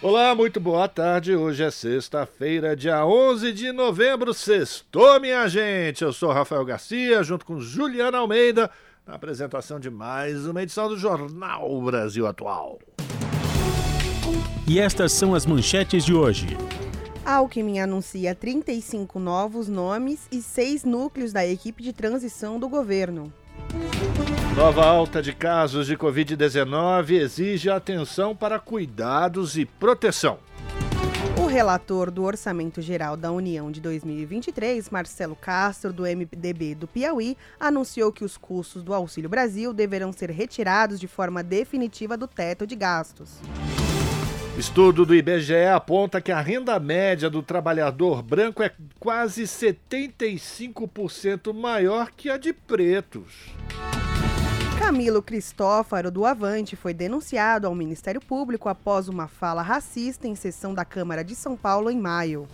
Olá, muito boa tarde. Hoje é sexta-feira, dia 11 de novembro. Sextou, minha gente. Eu sou Rafael Garcia, junto com Juliana Almeida, na apresentação de mais uma edição do Jornal Brasil Atual. E estas são as manchetes de hoje. Alckmin anuncia 35 novos nomes e seis núcleos da equipe de transição do governo. Nova alta de casos de Covid-19 exige atenção para cuidados e proteção. O relator do Orçamento Geral da União de 2023, Marcelo Castro, do MDB do Piauí, anunciou que os custos do Auxílio Brasil deverão ser retirados de forma definitiva do teto de gastos. Estudo do IBGE aponta que a renda média do trabalhador branco é quase 75% maior que a de pretos. Camilo Cristófaro, do Avante, foi denunciado ao Ministério Público após uma fala racista em sessão da Câmara de São Paulo em maio.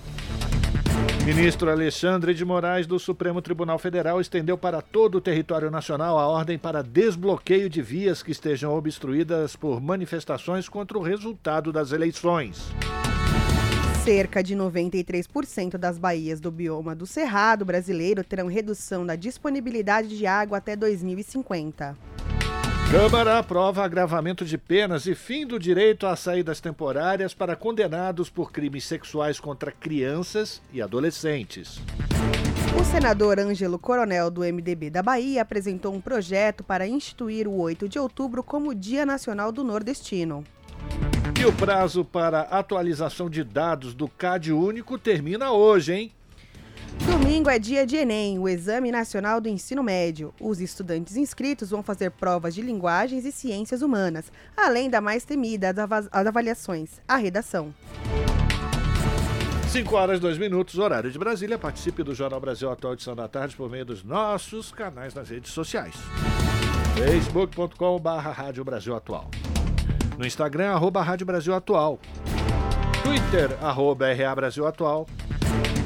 Ministro Alexandre de Moraes do Supremo Tribunal Federal estendeu para todo o território nacional a ordem para desbloqueio de vias que estejam obstruídas por manifestações contra o resultado das eleições. Cerca de 93% das baías do bioma do Cerrado brasileiro terão redução da disponibilidade de água até 2050. Câmara aprova agravamento de penas e fim do direito às saídas temporárias para condenados por crimes sexuais contra crianças e adolescentes. O senador Ângelo Coronel, do MDB da Bahia, apresentou um projeto para instituir o 8 de outubro como Dia Nacional do Nordestino. E o prazo para atualização de dados do CAD único termina hoje, hein? Domingo é dia de Enem, o Exame Nacional do Ensino Médio. Os estudantes inscritos vão fazer provas de linguagens e ciências humanas, além da mais temida, as avaliações, a redação. 5 horas 2 minutos, horário de Brasília. Participe do Jornal Brasil Atual Edição da Tarde por meio dos nossos canais nas redes sociais. facebook.com.br Rádio Brasil Atual. No Instagram, arroba Rádio Brasil Atual. Twitter, arroba RA Brasil Atual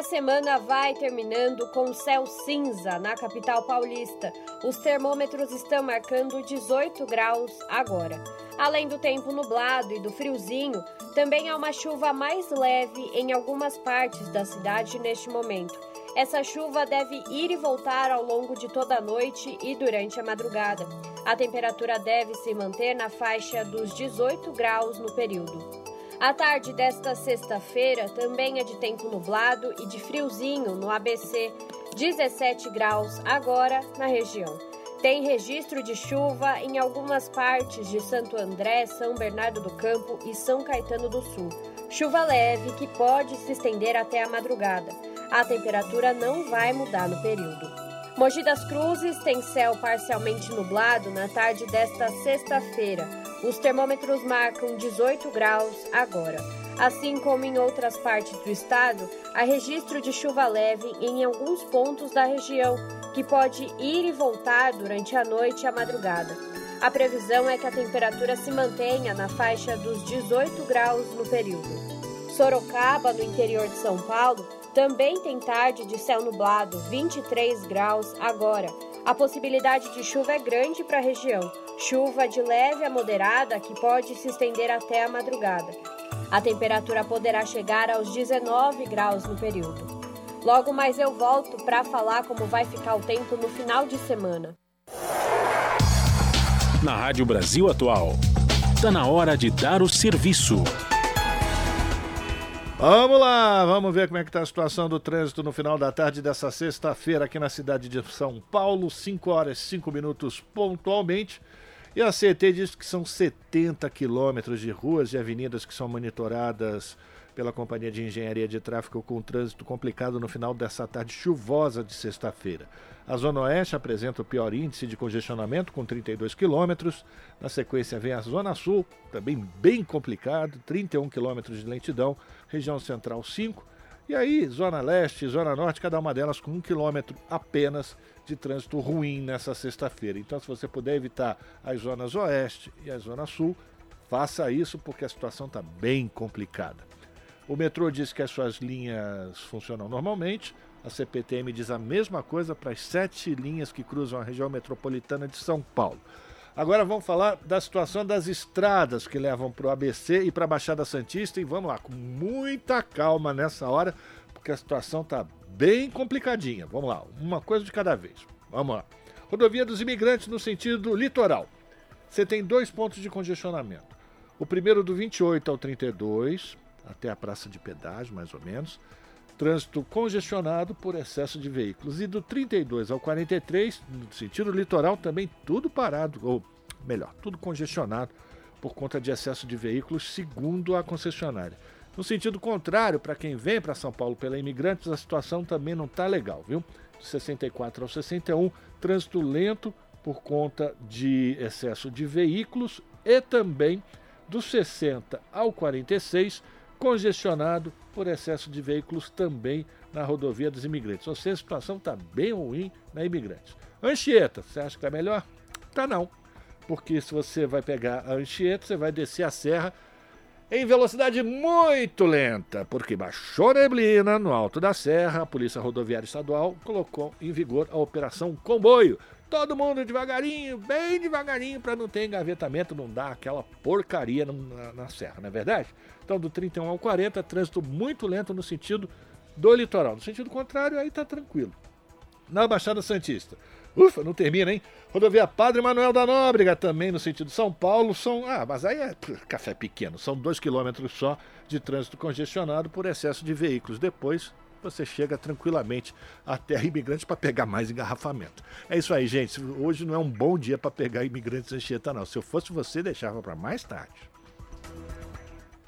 A semana vai terminando com céu cinza na capital paulista. Os termômetros estão marcando 18 graus agora. Além do tempo nublado e do friozinho, também há uma chuva mais leve em algumas partes da cidade neste momento. Essa chuva deve ir e voltar ao longo de toda a noite e durante a madrugada. A temperatura deve se manter na faixa dos 18 graus no período. A tarde desta sexta-feira também é de tempo nublado e de friozinho no ABC, 17 graus agora na região. Tem registro de chuva em algumas partes de Santo André, São Bernardo do Campo e São Caetano do Sul. Chuva leve que pode se estender até a madrugada. A temperatura não vai mudar no período. Mogi das Cruzes tem céu parcialmente nublado na tarde desta sexta-feira. Os termômetros marcam 18 graus agora. Assim como em outras partes do estado, há registro de chuva leve em alguns pontos da região, que pode ir e voltar durante a noite e a madrugada. A previsão é que a temperatura se mantenha na faixa dos 18 graus no período. Sorocaba, no interior de São Paulo, também tem tarde de céu nublado, 23 graus agora. A possibilidade de chuva é grande para a região, chuva de leve a moderada que pode se estender até a madrugada. A temperatura poderá chegar aos 19 graus no período. Logo mais eu volto para falar como vai ficar o tempo no final de semana. Na Rádio Brasil Atual, está na hora de dar o serviço. Vamos lá, vamos ver como é que está a situação do trânsito no final da tarde dessa sexta-feira aqui na cidade de São Paulo, 5 horas e 5 minutos pontualmente. E a CET diz que são 70 quilômetros de ruas e avenidas que são monitoradas pela Companhia de Engenharia de Tráfego com trânsito complicado no final dessa tarde chuvosa de sexta-feira. A Zona Oeste apresenta o pior índice de congestionamento, com 32 quilômetros. Na sequência vem a Zona Sul, também bem complicado, 31 quilômetros de lentidão. Região Central, 5. E aí, Zona Leste Zona Norte, cada uma delas com um quilômetro apenas de trânsito ruim nessa sexta-feira. Então, se você puder evitar as zonas Oeste e a Zona Sul, faça isso porque a situação está bem complicada. O metrô diz que as suas linhas funcionam normalmente. A CPTM diz a mesma coisa para as sete linhas que cruzam a região metropolitana de São Paulo. Agora vamos falar da situação das estradas que levam para o ABC e para a Baixada Santista. E vamos lá, com muita calma nessa hora, porque a situação está bem complicadinha. Vamos lá, uma coisa de cada vez. Vamos lá. Rodovia dos Imigrantes no sentido litoral. Você tem dois pontos de congestionamento. O primeiro do 28 ao 32, até a Praça de Pedágio, mais ou menos trânsito congestionado por excesso de veículos. E do 32 ao 43, no sentido litoral, também tudo parado, ou melhor, tudo congestionado por conta de excesso de veículos, segundo a concessionária. No sentido contrário, para quem vem para São Paulo pela Imigrantes, a situação também não está legal, viu? Do 64 ao 61, trânsito lento por conta de excesso de veículos e também do 60 ao 46, congestionado por excesso de veículos também na rodovia dos imigrantes. Ou seja, a situação está bem ruim na imigrantes. Anchieta, você acha que é melhor? Tá não. Porque se você vai pegar a Anchieta, você vai descer a serra em velocidade muito lenta, porque baixou neblina no alto da serra, a Polícia Rodoviária Estadual colocou em vigor a Operação Comboio. Todo mundo devagarinho, bem devagarinho, para não ter engavetamento, não dar aquela porcaria na, na serra, não é verdade? Então, do 31 ao 40, trânsito muito lento no sentido do litoral. No sentido contrário, aí tá tranquilo. Na Baixada Santista. Ufa, não termina, hein? Rodovia Padre Manuel da Nóbrega, também no sentido São Paulo, são. Ah, mas aí é café pequeno, são dois quilômetros só de trânsito congestionado por excesso de veículos. Depois você chega tranquilamente até a imigrante para pegar mais engarrafamento. É isso aí, gente. Hoje não é um bom dia para pegar imigrantes Anchieta, não. Se eu fosse você, deixava para mais tarde.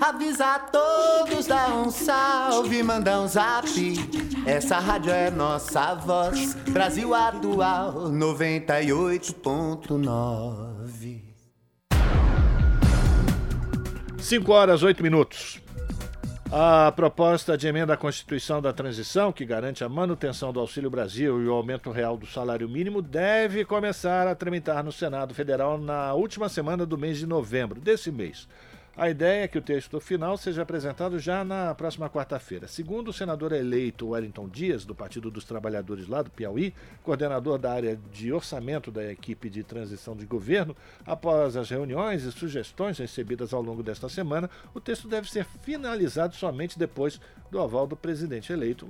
Avisa todos, dá um salve, manda um zap. Essa rádio é nossa voz, Brasil Atual 98.9. 5 horas, 8 minutos. A proposta de emenda à Constituição da Transição, que garante a manutenção do Auxílio Brasil e o aumento real do salário mínimo, deve começar a tramitar no Senado Federal na última semana do mês de novembro desse mês. A ideia é que o texto final seja apresentado já na próxima quarta-feira. Segundo o senador eleito Wellington Dias, do Partido dos Trabalhadores lá do Piauí, coordenador da área de orçamento da equipe de transição de governo, após as reuniões e sugestões recebidas ao longo desta semana, o texto deve ser finalizado somente depois do aval do presidente eleito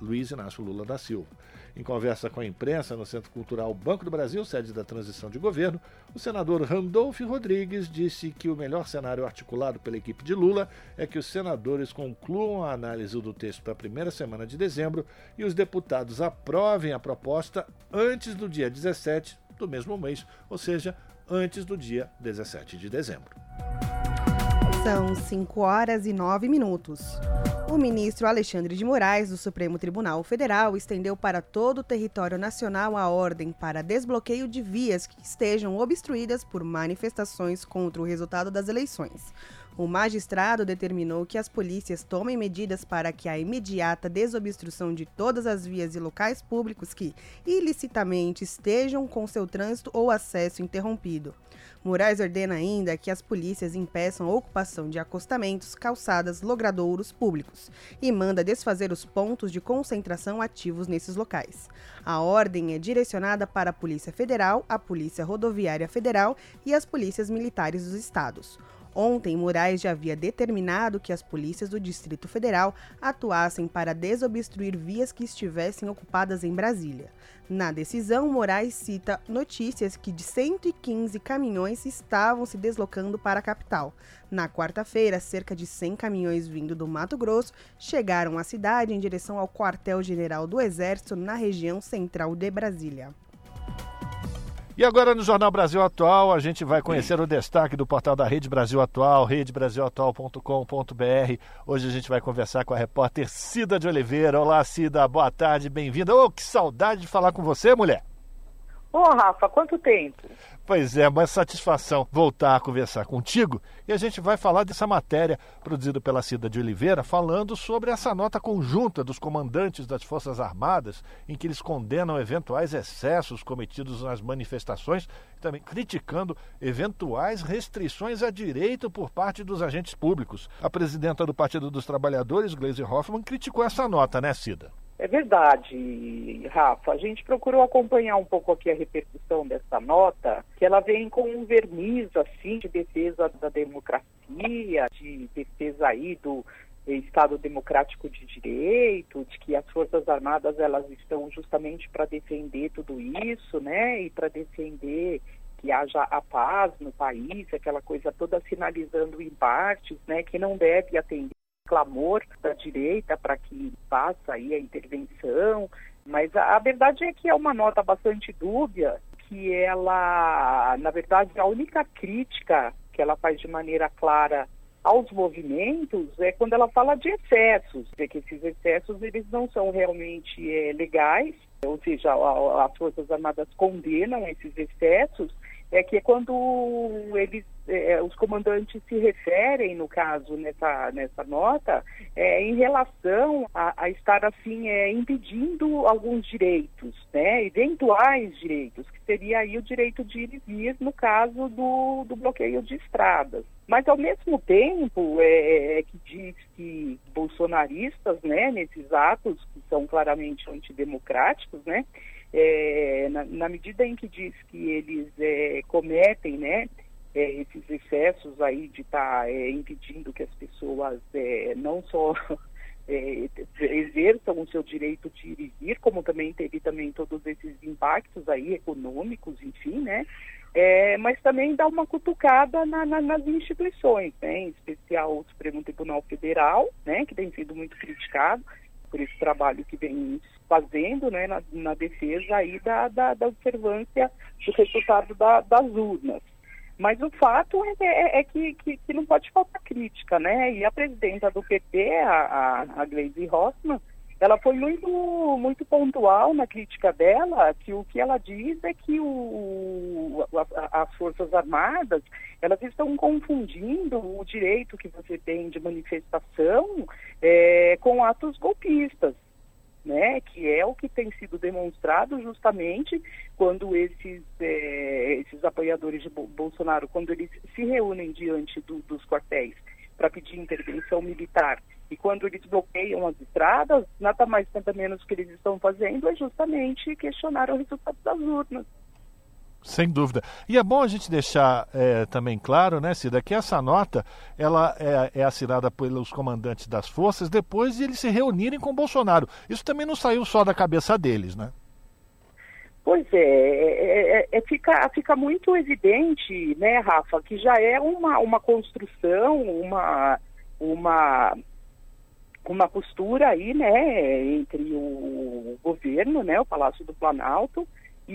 Luiz Inácio Lula da Silva. Em conversa com a imprensa no Centro Cultural Banco do Brasil, sede da transição de governo, o senador Randolph Rodrigues disse que o melhor cenário articulado pela equipe de Lula é que os senadores concluam a análise do texto para a primeira semana de dezembro e os deputados aprovem a proposta antes do dia 17 do mesmo mês, ou seja, antes do dia 17 de dezembro. São 5 horas e 9 minutos. O ministro Alexandre de Moraes, do Supremo Tribunal Federal, estendeu para todo o território nacional a ordem para desbloqueio de vias que estejam obstruídas por manifestações contra o resultado das eleições. O magistrado determinou que as polícias tomem medidas para que a imediata desobstrução de todas as vias e locais públicos que ilicitamente estejam com seu trânsito ou acesso interrompido. Moraes ordena ainda que as polícias impeçam a ocupação de acostamentos, calçadas, logradouros públicos e manda desfazer os pontos de concentração ativos nesses locais. A ordem é direcionada para a Polícia Federal, a Polícia Rodoviária Federal e as polícias militares dos estados. Ontem, Moraes já havia determinado que as polícias do Distrito Federal atuassem para desobstruir vias que estivessem ocupadas em Brasília. Na decisão, Moraes cita notícias que de 115 caminhões estavam se deslocando para a capital. Na quarta-feira, cerca de 100 caminhões vindo do Mato Grosso chegaram à cidade em direção ao quartel-general do Exército na região central de Brasília. E agora no Jornal Brasil Atual, a gente vai conhecer o destaque do portal da Rede Brasil Atual, redebrasilatual.com.br. Hoje a gente vai conversar com a repórter Cida de Oliveira. Olá, Cida, boa tarde, bem-vinda. Oh, que saudade de falar com você, mulher. Ô, oh, Rafa, quanto tempo? Pois é, uma satisfação voltar a conversar contigo e a gente vai falar dessa matéria produzida pela Cida de Oliveira, falando sobre essa nota conjunta dos comandantes das Forças Armadas, em que eles condenam eventuais excessos cometidos nas manifestações, também criticando eventuais restrições a direito por parte dos agentes públicos. A presidenta do Partido dos Trabalhadores, Gleisi Hoffmann, criticou essa nota, né, Cida? É verdade, Rafa. A gente procurou acompanhar um pouco aqui a repercussão dessa nota, que ela vem com um verniz assim de defesa da democracia, de defesa aí do Estado democrático de direito, de que as forças armadas elas estão justamente para defender tudo isso, né? E para defender que haja a paz no país, aquela coisa toda sinalizando embates, né? Que não deve atender clamor da direita para que faça aí a intervenção, mas a, a verdade é que é uma nota bastante dúbia, que ela, na verdade, a única crítica que ela faz de maneira clara aos movimentos é quando ela fala de excessos, é que esses excessos eles não são realmente é, legais, ou seja, a, as Forças Armadas condenam esses excessos, é que é quando eles, é, os comandantes se referem, no caso, nessa, nessa nota, é, em relação a, a estar, assim, é, impedindo alguns direitos, né, eventuais direitos, que seria aí o direito de ir e vir no caso do, do bloqueio de estradas. Mas, ao mesmo tempo, é, é que diz que bolsonaristas, né, nesses atos que são claramente antidemocráticos, né, é, na, na, medida em que diz que eles é, cometem, né, é, esses excessos aí de estar tá, é, impedindo que as pessoas é, não só é, exerçam o seu direito de ir e vir, como também teve também todos esses impactos aí econômicos, enfim, né, mas também dá uma cutucada na, na, nas instituições, né, em especial o Supremo Tribunal Federal, né, que tem sido muito criticado, por esse trabalho que vem fazendo né, na, na defesa aí da, da, da, observância do resultado da, das urnas. Mas o fato é, é, é que, que, que, não pode faltar crítica, né? E a presidenta do PT, a, a, a Gleisi Hoffmann, ela foi muito, muito pontual na crítica dela, que o que ela diz é que o, a, as Forças Armadas, elas estão confundindo o direito que você tem de manifestação é, com atos golpistas. Né, que é o que tem sido demonstrado justamente quando esses, é, esses apoiadores de Bolsonaro, quando eles se reúnem diante do, dos quartéis para pedir intervenção militar e quando eles bloqueiam as estradas, nada mais nada menos que eles estão fazendo é justamente questionar o resultado das urnas. Sem dúvida. E é bom a gente deixar é, também claro, né, Cida, que essa nota ela é, é, assinada pelos comandantes das forças depois de eles se reunirem com Bolsonaro. Isso também não saiu só da cabeça deles, né? Pois é, é, é, é fica, fica muito evidente, né, Rafa, que já é uma, uma construção, uma, uma uma postura aí, né, entre o governo, né, o Palácio do Planalto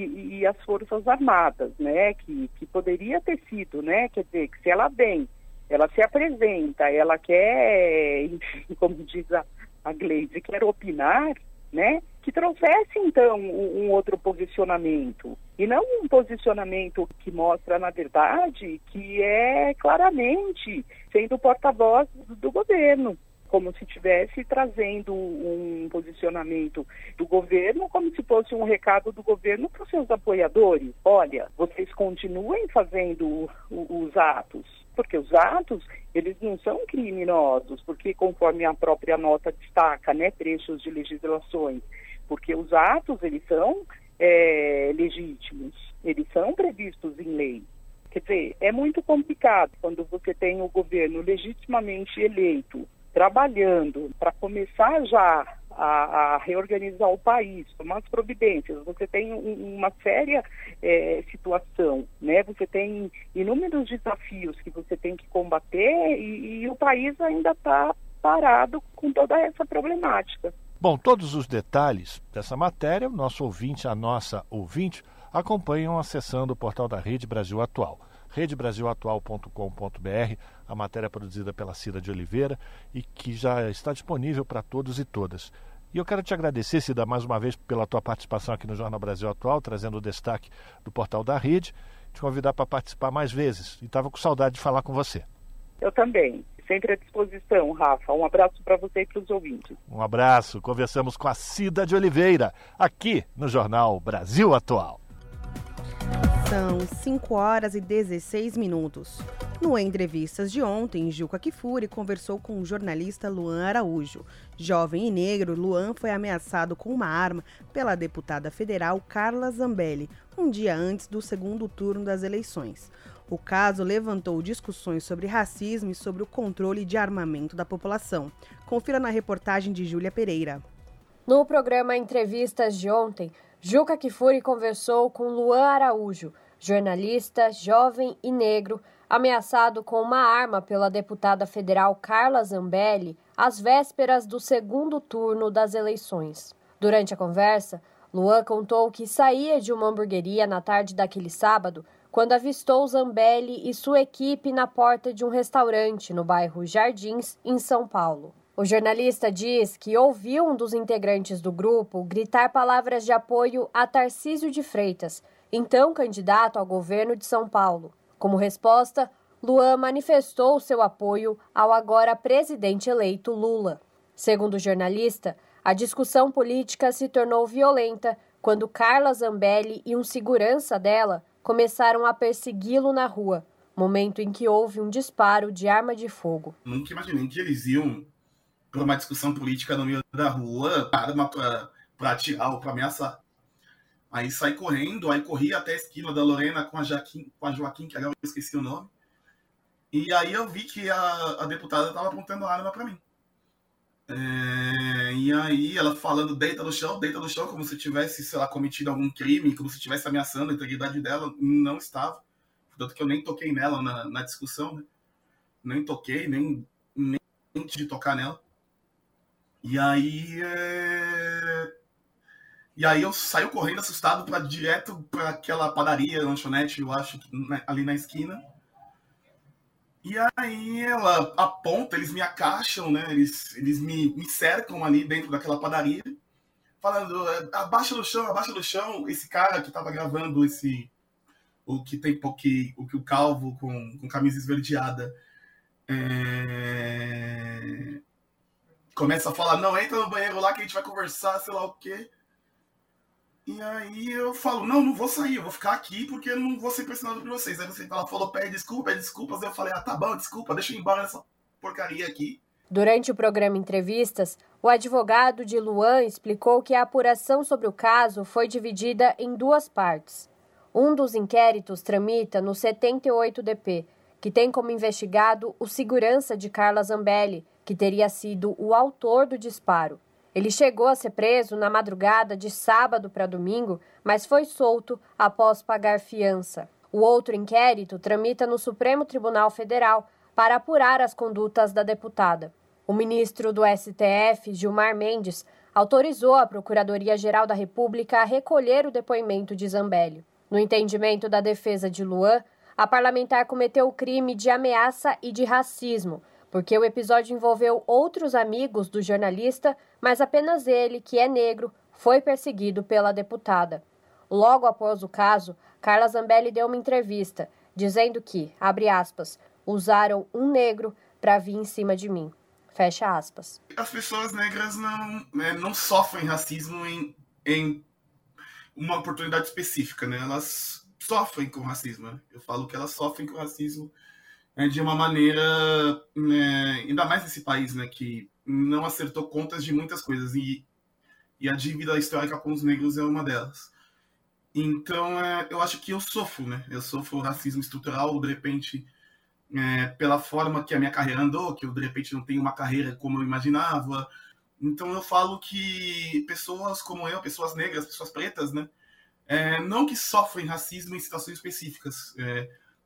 e, e, as Forças Armadas, né, que, que poderia ter sido, né, quer dizer, que se ela vem ela se apresenta, ela quer, como diz a, a Gleise, quer opinar, né? Que trouxesse então um, um, outro posicionamento e não um posicionamento que mostra na verdade que é claramente sendo porta-voz do governo, como se estivesse trazendo um posicionamento do governo, como se fosse um recado do governo para os seus apoiadores. Olha, vocês continuem fazendo os atos, porque os atos, eles não são criminosos, porque conforme a própria nota destaca, né, trechos de legislações, porque os atos, eles são é, legítimos, eles são previstos em lei. Quer dizer, é muito complicado quando você tem o governo legitimamente eleito trabalhando para começar já a, a, reorganizar o país, tomar as providências. Você tem um, uma séria é, situação, né? Você tem inúmeros desafios que você tem que combater e, e o país ainda está parado com toda essa problemática. Bom, todos os detalhes dessa matéria, o nosso ouvinte, a nossa ouvinte, acompanham acessando o portal da Rede Brasil Atual redebrasilatual.com.br, a matéria produzida pela Cida de Oliveira e que já está disponível para todos e todas. E eu quero te agradecer, Cida, mais uma vez pela tua participação aqui no Jornal Brasil Atual, trazendo o destaque do portal da Rede, te convidar para participar mais vezes. E estava com saudade de falar com você. Eu também. Sempre à disposição, Rafa. Um abraço para você e para os ouvintes. Um abraço. Conversamos com a Cida de Oliveira, aqui no Jornal Brasil Atual. São 5 horas e 16 minutos. No Entrevistas de ontem, Juca Kifuri conversou com o jornalista Luan Araújo. Jovem e negro, Luan foi ameaçado com uma arma pela deputada federal Carla Zambelli, um dia antes do segundo turno das eleições. O caso levantou discussões sobre racismo e sobre o controle de armamento da população. Confira na reportagem de Júlia Pereira. No programa Entrevistas de ontem, Juca Kifuri conversou com Luan Araújo, jornalista, jovem e negro, ameaçado com uma arma pela deputada federal Carla Zambelli às vésperas do segundo turno das eleições. Durante a conversa, Luan contou que saía de uma hamburgueria na tarde daquele sábado quando avistou Zambelli e sua equipe na porta de um restaurante no bairro Jardins, em São Paulo. O jornalista diz que ouviu um dos integrantes do grupo gritar palavras de apoio a Tarcísio de Freitas, então candidato ao governo de São Paulo. Como resposta, Luan manifestou seu apoio ao agora presidente eleito Lula. Segundo o jornalista, a discussão política se tornou violenta quando Carla Zambelli e um segurança dela começaram a persegui-lo na rua, momento em que houve um disparo de arma de fogo. Nunca imaginei que eles iam por uma discussão política no meio da rua, arma para atirar ou para ameaçar. Aí saí correndo, aí corri até a esquina da Lorena com a, Jaquim, com a Joaquim, que agora eu esqueci o nome. E aí eu vi que a, a deputada estava apontando a arma para mim. É, e aí ela falando deita no chão, deita no chão, como se tivesse, sei lá, cometido algum crime, como se estivesse ameaçando a integridade dela. Não estava. Tanto que eu nem toquei nela na, na discussão, né? Nem toquei, nem, nem de tocar nela. E aí. É... E aí eu saio correndo assustado para direto para aquela padaria, lanchonete, eu acho, ali na esquina. E aí ela aponta, eles me acacham, né? Eles, eles me, me cercam ali dentro daquela padaria, falando, abaixa do chão, abaixa do chão. Esse cara que tava gravando esse. O que tem que, o que o calvo com, com camisa esverdeada. É começa a falar, não, entra no banheiro lá que a gente vai conversar, sei lá o quê. E aí eu falo, não, não vou sair, eu vou ficar aqui porque eu não vou ser pressionado por vocês. Aí você ela falou, pede desculpa, pede desculpas. Eu falei, ah, tá bom, desculpa, deixa eu ir embora nessa porcaria aqui. Durante o programa Entrevistas, o advogado de Luan explicou que a apuração sobre o caso foi dividida em duas partes. Um dos inquéritos tramita no 78DP, que tem como investigado o segurança de Carla Zambelli, que teria sido o autor do disparo. Ele chegou a ser preso na madrugada de sábado para domingo, mas foi solto após pagar fiança. O outro inquérito tramita no Supremo Tribunal Federal para apurar as condutas da deputada. O ministro do STF, Gilmar Mendes, autorizou a Procuradoria-Geral da República a recolher o depoimento de Zambelli. No entendimento da defesa de Luan, A parlamentar cometeu o crime de ameaça e de racismo, porque o episódio envolveu outros amigos do jornalista, mas apenas ele, que é negro, foi perseguido pela deputada. Logo após o caso, Carla Zambelli deu uma entrevista dizendo que, abre aspas, usaram um negro para vir em cima de mim. Fecha aspas. As pessoas negras não, né, não sofrem racismo em, em uma oportunidade específica, né? Elas sofrem com racismo. Né? Eu falo que elas sofrem com racismo né, de uma maneira, né, ainda mais nesse país, né, que não acertou contas de muitas coisas e, e a dívida histórica com os negros é uma delas. Então, é, eu acho que eu sofro, né? Eu sofro racismo estrutural, de repente, é, pela forma que a minha carreira andou, que eu, de repente, não tenho uma carreira como eu imaginava. Então, eu falo que pessoas como eu, pessoas negras, pessoas pretas, né? É, não que sofrem racismo em situações específicas.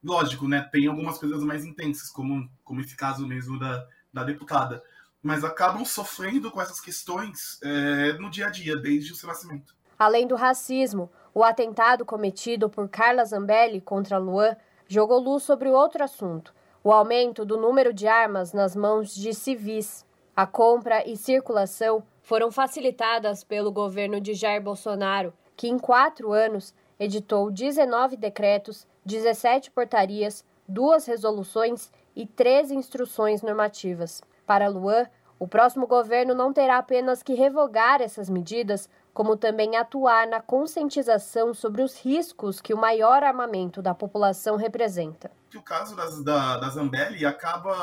Lógico, né? Tem algumas coisas mais intensas, como, como esse caso mesmo da, da deputada. Mas acabam sofrendo com essas questões é, no dia a dia, desde o seu nascimento. Além do racismo, o atentado cometido por Carla Zambelli contra Luan jogou luz sobre outro assunto: o aumento do número de armas nas mãos de civis. A compra e circulação foram facilitadas pelo governo de Jair Bolsonaro, que em quatro anos editou 19 decretos, 17 portarias, duas resoluções e 13 instruções normativas. Para Luan, o próximo governo não terá apenas que revogar essas medidas, como também atuar na conscientização sobre os riscos que o maior armamento da população representa. O caso das, da, da Zambelli acaba.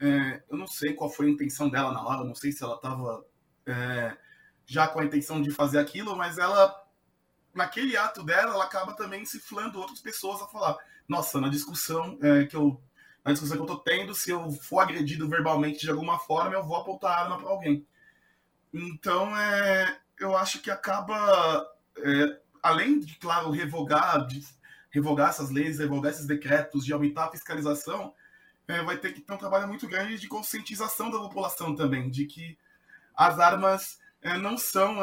É, eu não sei qual foi a intenção dela na hora, não sei se ela estava é, já com a intenção de fazer aquilo, mas ela, naquele ato dela, ela acaba também cifrando outras pessoas a falar: nossa, na discussão é, que eu. Na discussão que eu estou tendo, se eu for agredido verbalmente de alguma forma, eu vou apontar a arma para alguém. Então, é, eu acho que acaba, é, além de, claro, revogar, de revogar essas leis, revogar esses decretos, de aumentar a fiscalização, é, vai ter que ter um trabalho muito grande de conscientização da população também, de que as armas é, não são.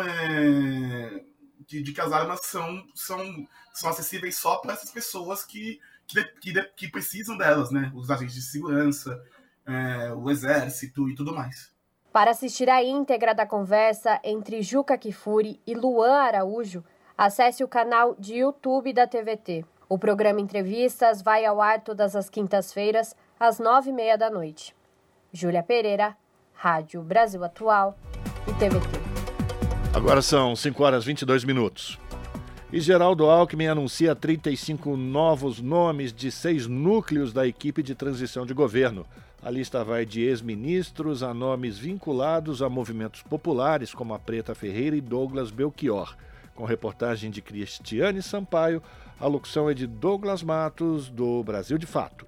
De, de, que as armas são, são, são acessíveis só para essas pessoas que, que, que, que, precisam delas, né? Os agentes de segurança, é, o exército e tudo mais. Para assistir a íntegra da conversa entre Juca Kifuri e Luan Araújo, acesse o canal de YouTube da TVT. O programa Entrevistas vai ao ar todas as quintas-feiras, às nove e meia da noite. Júlia Pereira, Rádio Brasil Atual e TVT. Agora são 5 horas e 22 minutos. E Geraldo Alckmin anuncia 35 novos nomes de seis núcleos da equipe de transição de governo. A lista vai de ex-ministros a nomes vinculados a movimentos populares como a Preta Ferreira e Douglas Belchior. Com reportagem de Cristiane Sampaio, a locução é de Douglas Matos, do Brasil de Fato.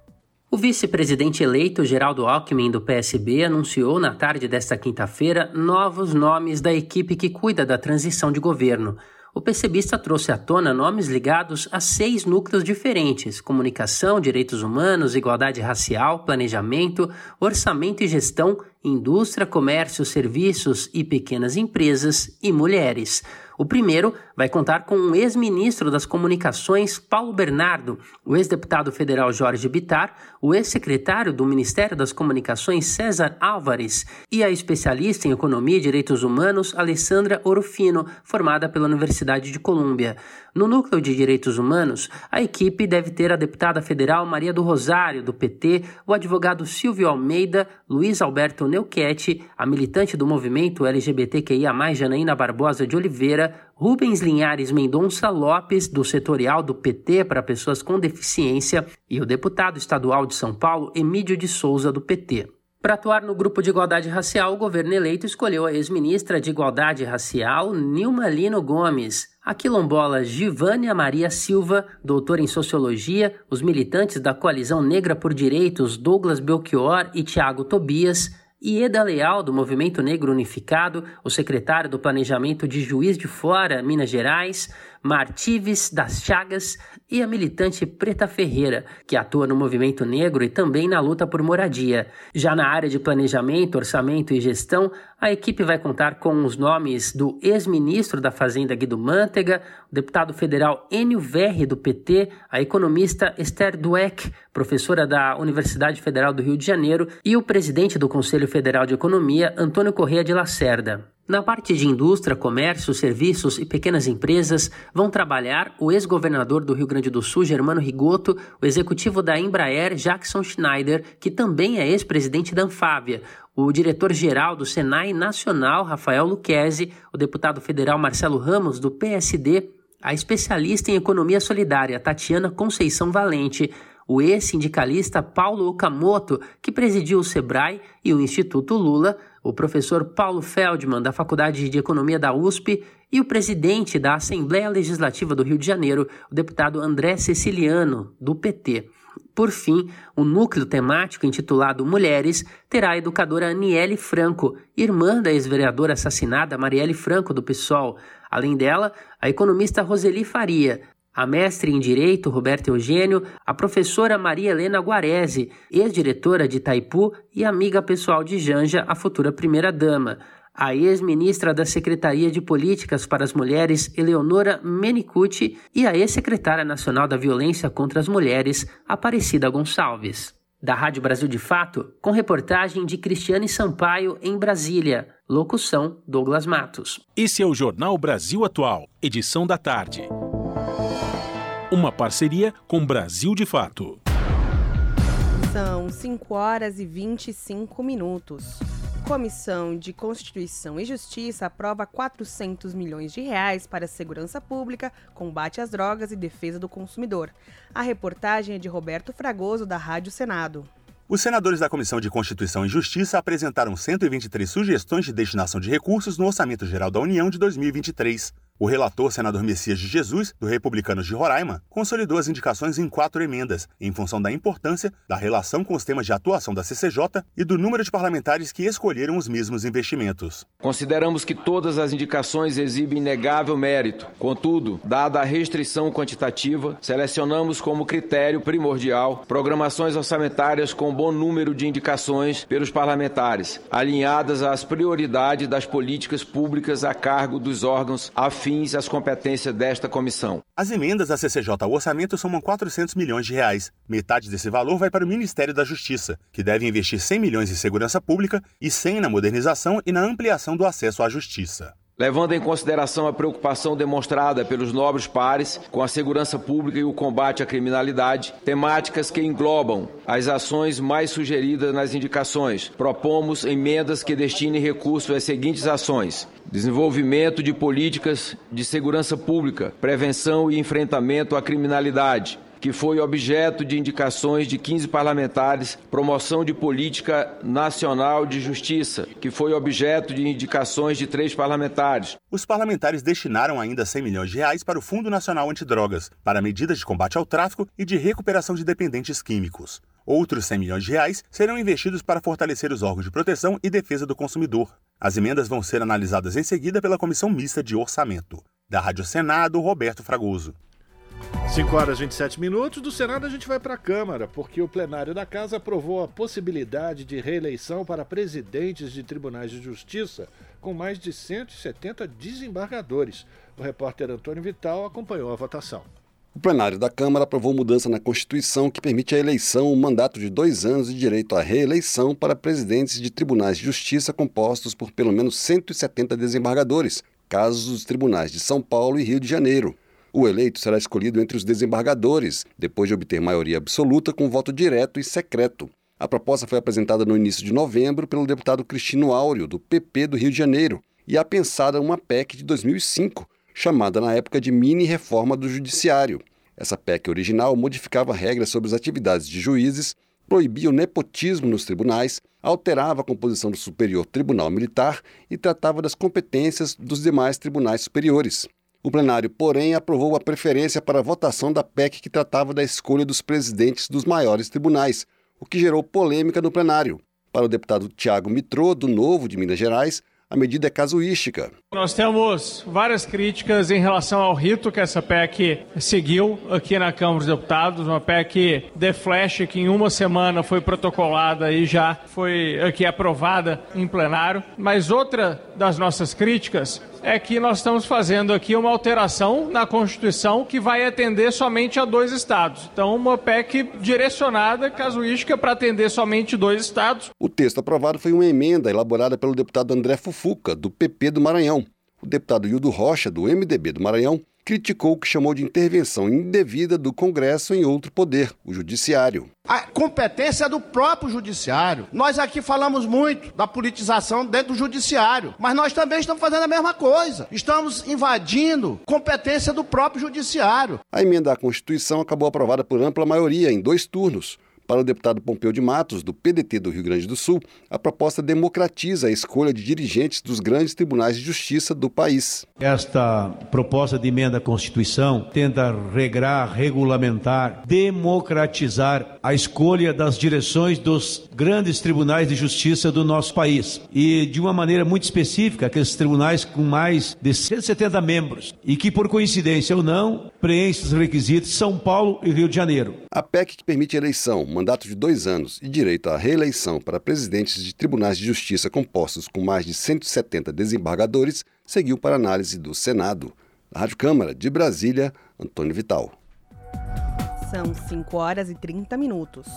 O vice-presidente eleito Geraldo Alckmin do PSB anunciou na tarde desta quinta-feira novos nomes da equipe que cuida da transição de governo o PCBista trouxe à tona nomes ligados a seis núcleos diferentes: comunicação, direitos humanos, igualdade racial, planejamento, orçamento e gestão, indústria, comércio, serviços e pequenas empresas e mulheres. O primeiro vai contar com um ex-ministro das Comunicações, Paulo Bernardo, o ex-deputado federal Jorge Bitar, o ex-secretário do Ministério das Comunicações, César Álvares, e a especialista em Economia e Direitos Humanos, Alessandra Orofino, formada pela Universidade de Colômbia. No núcleo de direitos humanos, a equipe deve ter a deputada federal Maria do Rosário, do PT, o advogado Silvio Almeida, Luiz Alberto Neuquete, a militante do movimento LGBTQIA, Janaína Barbosa de Oliveira, Rubens Linhares Mendonça Lopes, do setorial do PT para pessoas com deficiência, e o deputado estadual de São Paulo, Emílio de Souza, do PT. Para atuar no grupo de igualdade racial, o governo eleito escolheu a ex-ministra de Igualdade Racial, Nilma Lino Gomes, a quilombola Givânia Maria Silva, doutora em Sociologia, os militantes da Coalizão Negra por Direitos, Douglas Belchior e Tiago Tobias, e Eda Leal, do Movimento Negro Unificado, o secretário do Planejamento de Juiz de Fora, Minas Gerais, Martives das Chagas e a militante Preta Ferreira, que atua no movimento negro e também na luta por moradia. Já na área de planejamento, orçamento e gestão, a equipe vai contar com os nomes do ex-ministro da Fazenda Guido Mantega, o deputado federal Enio Verri do PT, a economista Esther Dweck, professora da Universidade Federal do Rio de Janeiro, e o presidente do Conselho Federal de Economia, Antônio Correia de Lacerda. Na parte de indústria, comércio, serviços e pequenas empresas vão trabalhar o ex-governador do Rio Grande do Sul, Germano Rigoto, o executivo da Embraer, Jackson Schneider, que também é ex-presidente da Anfávia, o diretor-geral do Senai Nacional, Rafael Luquezzi, o deputado federal Marcelo Ramos, do PSD, a especialista em economia solidária, Tatiana Conceição Valente, o ex-sindicalista Paulo Okamoto, que presidiu o SEBRAE e o Instituto Lula, o professor Paulo Feldman, da Faculdade de Economia da USP, e o presidente da Assembleia Legislativa do Rio de Janeiro, o deputado André Ceciliano, do PT. Por fim, o núcleo temático intitulado Mulheres terá a educadora Aniele Franco, irmã da ex-vereadora assassinada Marielle Franco, do PSOL. Além dela, a economista Roseli Faria, a mestre em Direito, Roberto Eugênio, a professora Maria Helena Guarese, ex-diretora de Itaipu e amiga pessoal de Janja, a futura primeira-dama, a ex-ministra da Secretaria de Políticas para as Mulheres, Eleonora Menicucci, e a ex-secretária nacional da Violência contra as Mulheres, Aparecida Gonçalves. Da Rádio Brasil de Fato, com reportagem de Cristiane Sampaio em Brasília. Locução: Douglas Matos. Esse é o Jornal Brasil Atual, edição da tarde. Uma parceria com Brasil de Fato. São 5 horas e 25 minutos. Comissão de Constituição e Justiça aprova 400 milhões de reais para segurança pública, combate às drogas e defesa do consumidor. A reportagem é de Roberto Fragoso, da Rádio Senado. Os senadores da Comissão de Constituição e Justiça apresentaram 123 sugestões de destinação de recursos no Orçamento Geral da União de 2023. O relator, senador Messias de Jesus, do Republicanos de Roraima, consolidou as indicações em quatro emendas, em função da importância da relação com os temas de atuação da CCJ e do número de parlamentares que escolheram os mesmos investimentos. Consideramos que todas as indicações exibem inegável mérito. Contudo, dada a restrição quantitativa, selecionamos como critério primordial programações orçamentárias com bom número de indicações pelos parlamentares, alinhadas às prioridades das políticas públicas a cargo dos órgãos afins afins às competências desta comissão. As emendas à CCJ ao orçamento somam 400 milhões de reais. Metade desse valor vai para o Ministério da Justiça, que deve investir 100 milhões em segurança pública e 100 na modernização e na ampliação do acesso à justiça. Levando em consideração a preocupação demonstrada pelos nobres pares com a segurança pública e o combate à criminalidade, temáticas que englobam as ações mais sugeridas nas indicações, propomos emendas que destinem recursos às seguintes ações: desenvolvimento de políticas de segurança pública, prevenção e enfrentamento à criminalidade, que foi objeto de indicações de 15 parlamentares, promoção de política nacional de justiça, que foi objeto de indicações de três parlamentares. Os parlamentares destinaram ainda 100 milhões de reais para o Fundo Nacional Antidrogas, para medidas de combate ao tráfico e de recuperação de dependentes químicos. Outros 100 milhões de reais serão investidos para fortalecer os órgãos de proteção e defesa do consumidor. As emendas vão ser analisadas em seguida pela Comissão Mista de Orçamento. Da Rádio Senado, Roberto Fragoso. 5 horas e 27 minutos. Do Senado a gente vai para a Câmara, porque o plenário da Casa aprovou a possibilidade de reeleição para presidentes de tribunais de justiça com mais de 170 desembargadores. O repórter Antônio Vital acompanhou a votação. O plenário da Câmara aprovou mudança na Constituição que permite a eleição, um mandato de dois anos e direito à reeleição para presidentes de tribunais de justiça compostos por pelo menos 170 desembargadores, casos dos tribunais de São Paulo e Rio de Janeiro. O eleito será escolhido entre os desembargadores, depois de obter maioria absoluta com voto direto e secreto. A proposta foi apresentada no início de novembro pelo deputado Cristino Áureo, do PP do Rio de Janeiro, e há pensada uma PEC de 2005, chamada na época de mini reforma do Judiciário. Essa PEC original modificava regras sobre as atividades de juízes, proibia o nepotismo nos tribunais, alterava a composição do Superior Tribunal Militar e tratava das competências dos demais tribunais superiores. O plenário, porém, aprovou a preferência para a votação da PEC que tratava da escolha dos presidentes dos maiores tribunais, o que gerou polêmica no plenário. Para o deputado Tiago Mitrô, do Novo de Minas Gerais, A medida é casuística. Nós temos várias críticas em relação ao rito que essa PEC seguiu aqui na Câmara dos Deputados, uma PEC de flash que em uma semana foi protocolada e já foi aqui aprovada em plenário. Mas outra das nossas críticas é que nós estamos fazendo aqui uma alteração na Constituição que vai atender somente a dois estados. Então, uma PEC direcionada, casuística, para atender somente dois estados. O texto aprovado foi uma emenda elaborada pelo deputado André Fufuca, do PP do Maranhão. O deputado Hildo Rocha, do MDB do Maranhão, criticou o que chamou de intervenção indevida do Congresso em outro poder, o Judiciário. A competência é do próprio Judiciário. Nós aqui falamos muito da politização dentro do Judiciário, mas nós também estamos fazendo a mesma coisa. Estamos invadindo competência do próprio Judiciário. A emenda à Constituição acabou aprovada por ampla maioria em dois turnos. Para o deputado Pompeu de Matos, do PDT do Rio Grande do Sul, a proposta democratiza a escolha de dirigentes dos grandes tribunais de justiça do país. Esta proposta de emenda à Constituição tenta regrar, regulamentar, democratizar a escolha das direções dos grandes tribunais de justiça do nosso país. E de uma maneira muito específica, aqueles tribunais com mais de 170 membros e que, por coincidência ou não, preenchem os requisitos São Paulo e Rio de Janeiro. A PEC que permite eleição, mandato de dois anos e direito à reeleição para presidentes de tribunais de justiça compostos com mais de 170 desembargadores seguiu para análise do Senado. Na Rádio Câmara de Brasília, Antônio Vital. São 5 horas e 30 minutos.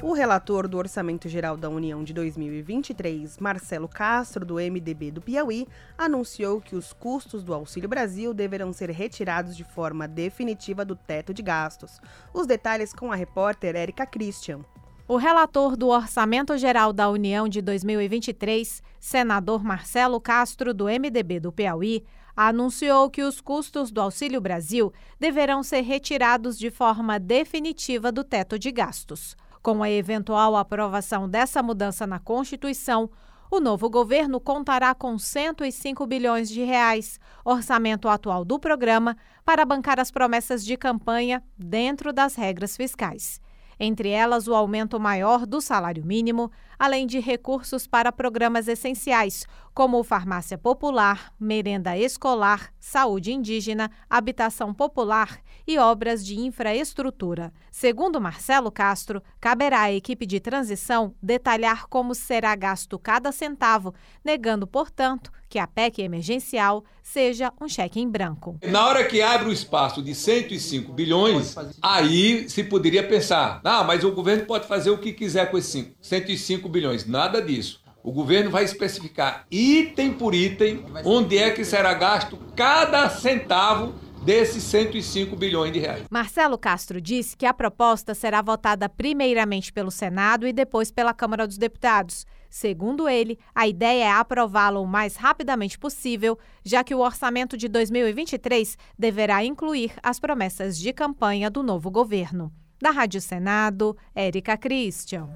O relator do Orçamento Geral da União de 2023, Marcelo Castro, do MDB do Piauí, anunciou que os custos do Auxílio Brasil deverão ser retirados de forma definitiva do teto de gastos. Os detalhes com a repórter Érica Christian. O relator do Orçamento Geral da União de 2023, senador Marcelo Castro, do MDB do Piauí, anunciou que os custos do Auxílio Brasil deverão ser retirados de forma definitiva do teto de gastos. Com a eventual aprovação dessa mudança na Constituição, o novo governo contará com 105 bilhões de reais, orçamento atual do programa, para bancar as promessas de campanha dentro das regras fiscais. Entre elas, o aumento maior do salário mínimo, além de recursos para programas essenciais, como farmácia popular, merenda escolar, saúde indígena, habitação popular e obras de infraestrutura. Segundo Marcelo Castro, caberá à equipe de transição detalhar como será gasto cada centavo, negando, portanto, que a PEC emergencial seja um cheque em branco. Na hora que abre o espaço de 105 bilhões, aí se poderia pensar: ah, mas o governo pode fazer o que quiser com esses 105 bilhões. Nada disso. O governo vai especificar item por item onde é que será gasto cada centavo desses 105 bilhões de reais. Marcelo Castro disse que a proposta será votada primeiramente pelo Senado e depois pela Câmara dos Deputados. Segundo ele, a ideia é aprová-lo o mais rapidamente possível, já que o orçamento de 2023 deverá incluir as promessas de campanha do novo governo. Da Rádio Senado, Érica Christian.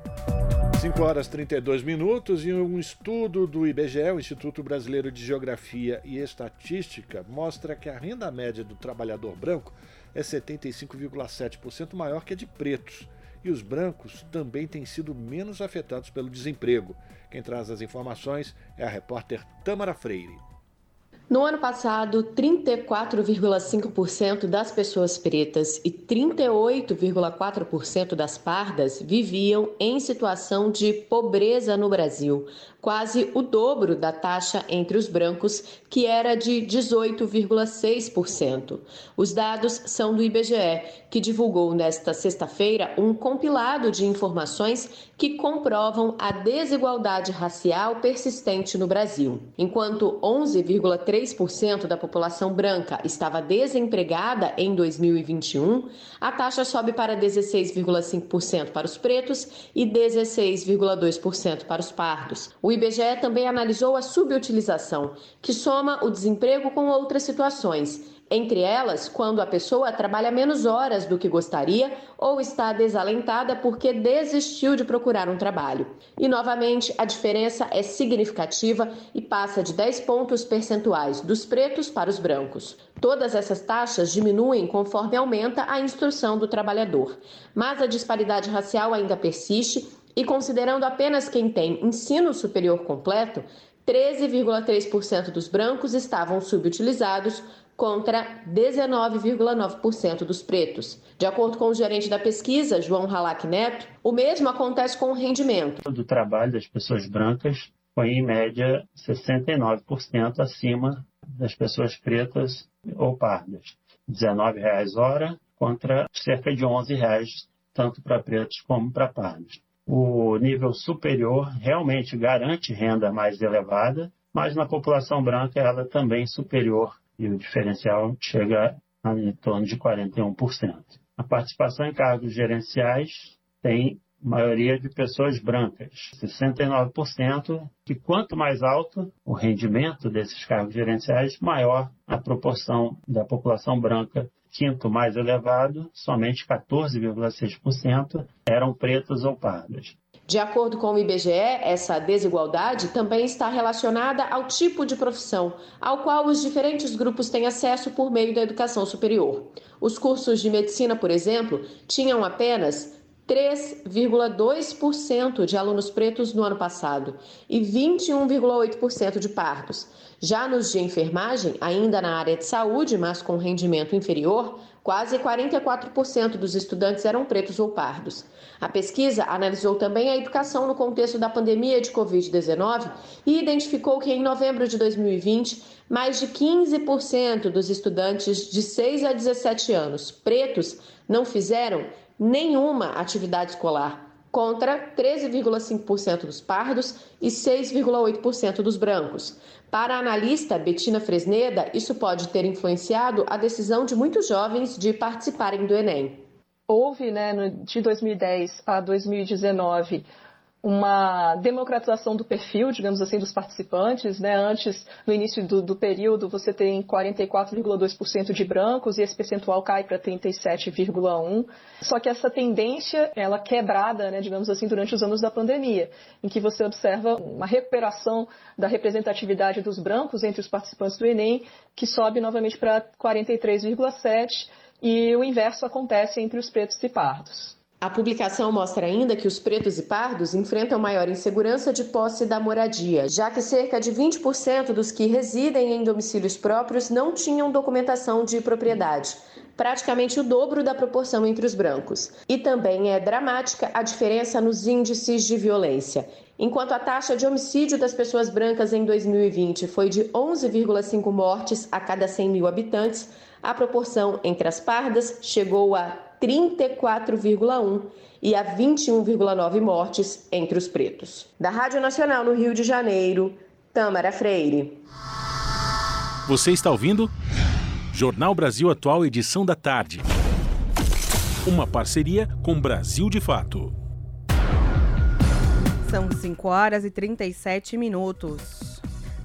5 horas e 32 minutos e um estudo do IBGE, o Instituto Brasileiro de Geografia e Estatística, mostra que a renda média do trabalhador branco é 75,7% maior que a de pretos. E os brancos também têm sido menos afetados pelo desemprego. Quem traz as informações é a repórter Tamara Freire. No ano passado, 34,5% das pessoas pretas e 38,4% das pardas viviam em situação de pobreza no Brasil, quase o dobro da taxa entre os brancos, que era de 18,6%. Os dados são do IBGE, que divulgou nesta sexta-feira um compilado de informações que comprovam a desigualdade racial persistente no Brasil. Enquanto 11,3% da população branca estava desempregada em 2021, a taxa sobe para 16,5% para os pretos e 16,2% para os pardos. O IBGE também analisou a subutilização, que soma o desemprego com outras situações, entre elas, quando a pessoa trabalha menos horas do que gostaria ou está desalentada porque desistiu de procurar um trabalho. E novamente, a diferença é significativa e passa de 10 pontos percentuais dos pretos para os brancos. Todas essas taxas diminuem conforme aumenta a instrução do trabalhador, mas a disparidade racial ainda persiste e considerando apenas quem tem ensino superior completo, 13,3% dos brancos estavam subutilizados, contra 19,9% dos pretos. De acordo com o gerente da pesquisa, João Halak Neto, o mesmo acontece com o rendimento. Do trabalho das pessoas brancas foi em média 69% acima das pessoas pretas ou pardas. R$ 19,00 hora contra cerca de R$ 11,00 tanto para pretos como para pardos. O nível superior realmente garante renda mais elevada, mas na população branca ela é também superior e o diferencial chega a em torno de 41%. A participação em cargos gerenciais tem maioria de pessoas brancas, 69%, que quanto mais alto o rendimento desses cargos gerenciais, maior a proporção da população branca. Quinto mais elevado, somente 14,6% eram pretos ou pardos. De acordo com o IBGE, essa desigualdade também está relacionada ao tipo de profissão, ao qual os diferentes grupos têm acesso por meio da educação superior. Os cursos de medicina, por exemplo, tinham apenas 3,2% de alunos pretos no ano passado e 21,8% de pardos. Já nos de enfermagem, ainda na área de saúde, mas com rendimento inferior, quase 44% dos estudantes eram pretos ou pardos. A pesquisa analisou também a educação no contexto da pandemia de Covid-19 e identificou que em novembro de 2020, mais de 15% dos estudantes de 6 a 17 anos pretos não fizeram nenhuma atividade escolar, contra 13,5% dos pardos e 6,8% dos brancos. Para a analista Betina Fresneda, isso pode ter influenciado a decisão de muitos jovens de participarem do Enem. Houve, né, de 2010 a 2019, uma democratização do perfil, digamos assim, dos participantes. Né? Antes, no início do, do período, você tem 44,2% de brancos e esse percentual cai para 37,1%. Só que essa tendência, ela quebrada, né, digamos assim, durante os anos da pandemia, em que você observa uma recuperação da representatividade dos brancos entre os participantes do Enem, que sobe novamente para 43,7%, e o inverso acontece entre os pretos e pardos. A publicação mostra ainda que os pretos e pardos enfrentam maior insegurança de posse da moradia, já que cerca de 20% dos que residem em domicílios próprios não tinham documentação de propriedade, praticamente o dobro da proporção entre os brancos. E também é dramática a diferença nos índices de violência. Enquanto a taxa de homicídio das pessoas brancas em 2020 foi de 11,5 mortes a cada 100 mil habitantes, a proporção entre as pardas chegou a 34,1 e a 21,9 mortes entre os pretos. Da Rádio Nacional no Rio de Janeiro, Tâmara Freire. Você está ouvindo? Jornal Brasil Atual, edição da tarde. Uma parceria com Brasil de Fato. São 5 horas e 37 minutos.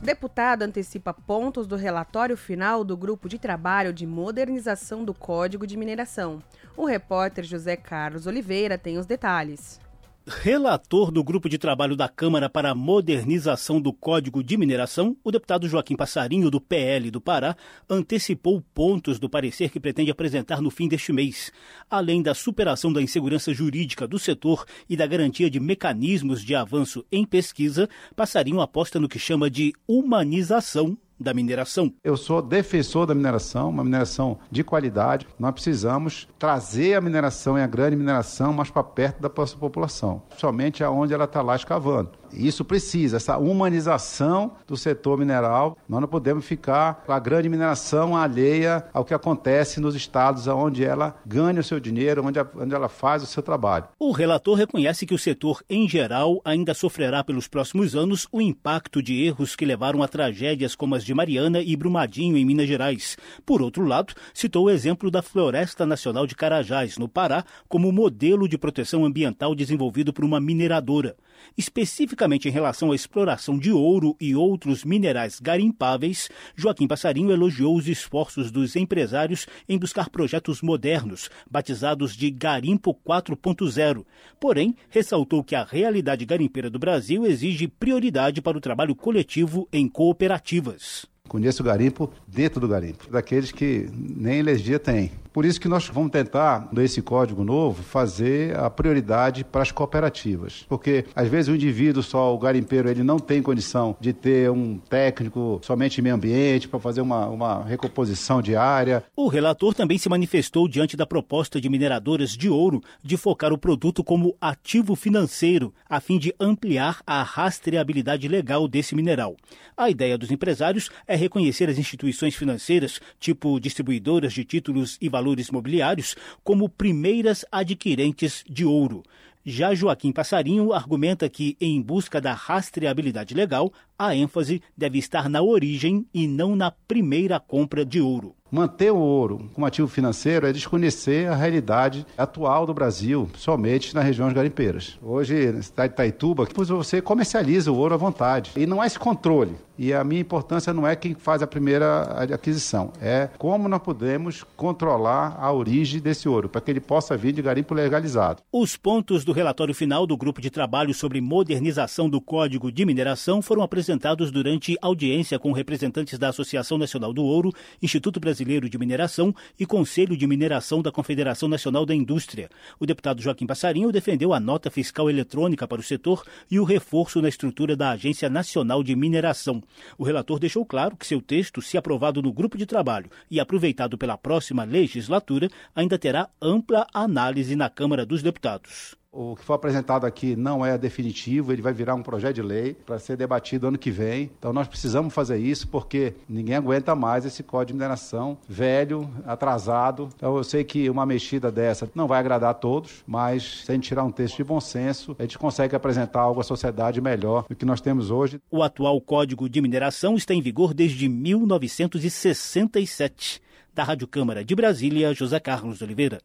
Deputado antecipa pontos do relatório final do Grupo de Trabalho de Modernização do Código de Mineração. O repórter José Carlos Oliveira tem os detalhes. Relator do grupo de trabalho da Câmara para a modernização do Código de Mineração, o deputado Joaquim Passarinho, do PL do Pará, antecipou pontos do parecer que pretende apresentar no fim deste mês. Além da superação da insegurança jurídica do setor e da garantia de mecanismos de avanço em pesquisa, Passarinho aposta no que chama de humanização da mineração. Eu sou defensor da mineração, uma mineração de qualidade. Nós precisamos trazer a mineração e a grande mineração mais para perto da nossa população, somente aonde ela está lá escavando. Isso precisa, essa humanização do setor mineral. Nós não podemos ficar com a grande mineração alheia ao que acontece nos estados onde ela ganha o seu dinheiro, onde, a, onde ela faz o seu trabalho. O relator reconhece que o setor, em geral, ainda sofrerá pelos próximos anos o impacto de erros que levaram a tragédias como as de Mariana e Brumadinho, em Minas Gerais. Por outro lado, citou o exemplo da Floresta Nacional de Carajás, no Pará, como modelo de proteção ambiental desenvolvido por uma mineradora especificamente em relação à exploração de ouro e outros minerais garimpáveis, Joaquim Passarinho elogiou os esforços dos empresários em buscar projetos modernos, batizados de Garimpo 4.0. Porém, ressaltou que a realidade garimpeira do Brasil exige prioridade para o trabalho coletivo em cooperativas. Conheço o garimpo dentro do garimpo, daqueles que nem energia tem. Por isso que nós vamos tentar, nesse código novo, fazer a prioridade para as cooperativas. Porque, às vezes, o indivíduo só, o garimpeiro, ele não tem condição de ter um técnico somente em meio ambiente para fazer uma, uma recomposição diária. O relator também se manifestou diante da proposta de mineradoras de ouro de focar o produto como ativo financeiro, a fim de ampliar a rastreabilidade legal desse mineral. A ideia dos empresários é reconhecer as instituições financeiras, tipo distribuidoras de títulos e valores mobiliários, como primeiras adquirentes de ouro. Já Joaquim Passarinho argumenta que, em busca da rastreabilidade legal, a ênfase deve estar na origem e não na primeira compra de ouro. Manter o ouro como ativo financeiro é desconhecer a realidade atual do Brasil, somente nas regiões garimpeiras. Hoje, na cidade de Itaituba, você comercializa o ouro à vontade. E não há esse controle. E a minha importância não é quem faz a primeira aquisição, é como nós podemos controlar a origem desse ouro, para que ele possa vir de garimpo legalizado. Os pontos do relatório final do grupo de trabalho sobre modernização do Código de Mineração foram apresentados durante audiência com representantes da Associação Nacional do Ouro, Instituto Brasileiro de Mineração e Conselho de Mineração da Confederação Nacional da Indústria. O deputado Joaquim Passarinho defendeu a nota fiscal eletrônica para o setor e o reforço na estrutura da Agência Nacional de Mineração. O relator deixou claro que seu texto, se aprovado no grupo de trabalho e aproveitado pela próxima legislatura, ainda terá ampla análise na Câmara dos Deputados. O que foi apresentado aqui não é definitivo, ele vai virar um projeto de lei para ser debatido ano que vem. Então nós precisamos fazer isso porque ninguém aguenta mais esse código de mineração velho, atrasado. Então eu sei que uma mexida dessa não vai agradar a todos, mas se a gente tirar um texto de bom senso, a gente consegue apresentar algo à sociedade melhor do que nós temos hoje. O atual código de mineração está em vigor desde 1967. Da Rádio Câmara de Brasília, José Carlos Oliveira.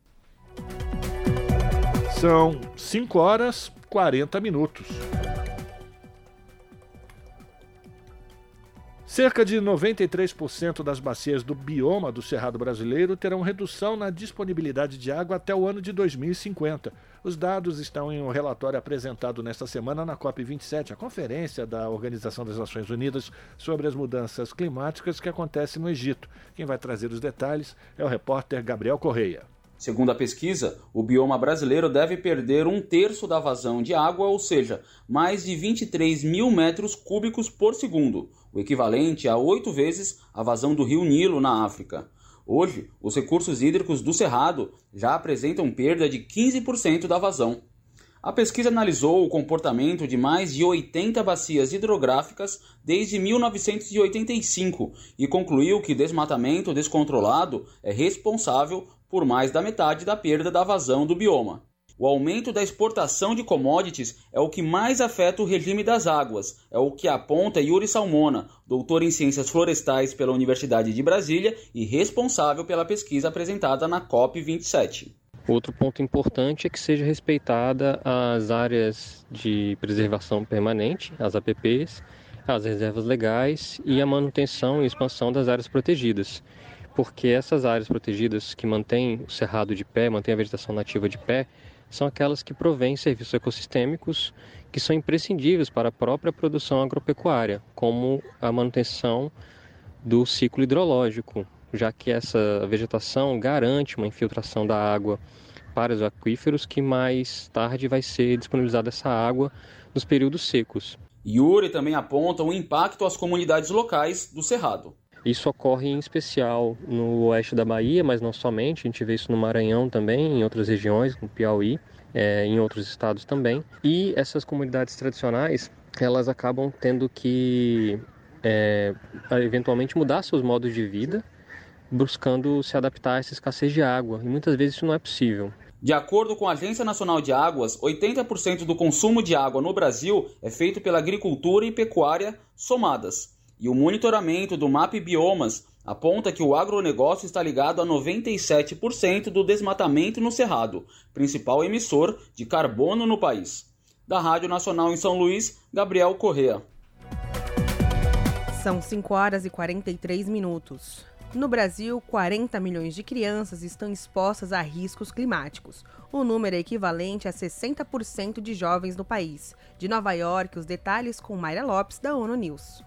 São 5 horas 40 minutos. Cerca de 93% das bacias do bioma do Cerrado brasileiro terão redução na disponibilidade de água até o ano de 2050. Os dados estão em um relatório apresentado nesta semana na COP27, a conferência da Organização das Nações Unidas sobre as mudanças climáticas que acontece no Egito. Quem vai trazer os detalhes é o repórter Gabriel Correia. Segundo a pesquisa, o bioma brasileiro deve perder um terço da vazão de água, ou seja, mais de 23 mil metros cúbicos por segundo, o equivalente a oito vezes a vazão do rio Nilo na África. Hoje, os recursos hídricos do Cerrado já apresentam perda de 15% da vazão. A pesquisa analisou o comportamento de mais de 80 bacias hidrográficas desde 1985 e concluiu que desmatamento descontrolado é responsável por mais da metade da perda da vazão do bioma. O aumento da exportação de commodities é o que mais afeta o regime das águas, é o que aponta Yuri Salmona, doutor em Ciências Florestais pela Universidade de Brasília e responsável pela pesquisa apresentada na COP27. Outro ponto importante é que seja respeitada as áreas de preservação permanente, as APPs, as reservas legais e a manutenção e expansão das áreas protegidas porque essas áreas protegidas que mantêm o cerrado de pé, mantêm a vegetação nativa de pé, são aquelas que provêm serviços ecossistêmicos que são imprescindíveis para a própria produção agropecuária, como a manutenção do ciclo hidrológico, já que essa vegetação garante uma infiltração da água para os aquíferos que mais tarde vai ser disponibilizada essa água nos períodos secos. Yuri também aponta o impacto às comunidades locais do Cerrado. Isso ocorre em especial no oeste da Bahia, mas não somente, a gente vê isso no Maranhão também, em outras regiões, no Piauí, é, em outros estados também. E essas comunidades tradicionais, elas acabam tendo que é, eventualmente mudar seus modos de vida, buscando se adaptar a essa escassez de água, e muitas vezes isso não é possível. De acordo com a Agência Nacional de Águas, 80% do consumo de água no Brasil é feito pela agricultura e pecuária somadas e o monitoramento do MAP Biomas aponta que o agronegócio está ligado a 97% do desmatamento no Cerrado, principal emissor de carbono no país. Da Rádio Nacional em São Luís, Gabriel Correa. São 5 horas e 43 minutos. No Brasil, 40 milhões de crianças estão expostas a riscos climáticos. O número é equivalente a 60% de jovens no país. De Nova York, os detalhes com Mayra Lopes, da ONU News.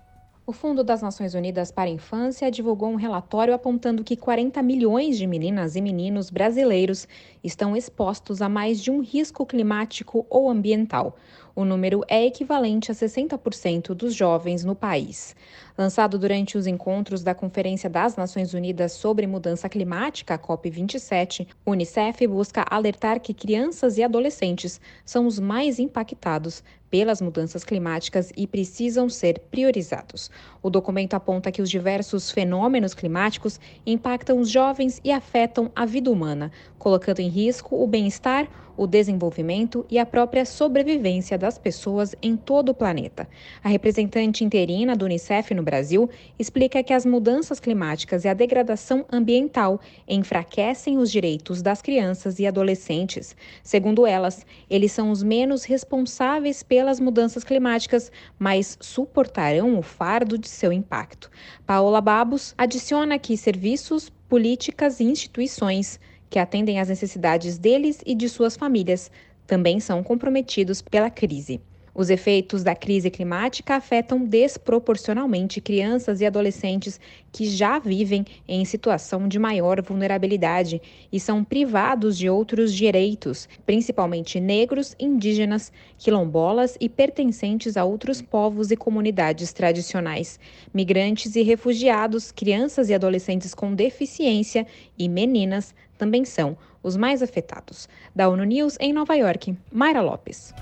O Fundo das Nações Unidas para a Infância divulgou um relatório apontando que 40 milhões de meninas e meninos brasileiros estão expostos a mais de um risco climático ou ambiental. O número é equivalente a 60% dos jovens no país. Lançado durante os encontros da Conferência das Nações Unidas sobre Mudança Climática, a COP27, o Unicef busca alertar que crianças e adolescentes são os mais impactados pelas mudanças climáticas e precisam ser priorizados. O documento aponta que os diversos fenômenos climáticos impactam os jovens e afetam a vida humana, colocando em risco o bem-estar, o desenvolvimento e a própria sobrevivência das pessoas em todo o planeta. A representante interina do Unicef no Brasil explica que as mudanças climáticas e a degradação ambiental enfraquecem os direitos das crianças e adolescentes. Segundo elas, eles são os menos responsáveis pelas mudanças climáticas, mas suportarão o fardo de seu impacto. Paola Babos adiciona que serviços, políticas e instituições que atendem às necessidades deles e de suas famílias, também são comprometidos pela crise. Os efeitos da crise climática afetam desproporcionalmente crianças e adolescentes que já vivem em situação de maior vulnerabilidade e são privados de outros direitos, principalmente negros, indígenas, quilombolas e pertencentes a outros povos e comunidades tradicionais, migrantes e refugiados, crianças e adolescentes com deficiência e meninas também são os mais afetados. Da ONU News em Nova York, Mayra Lopes.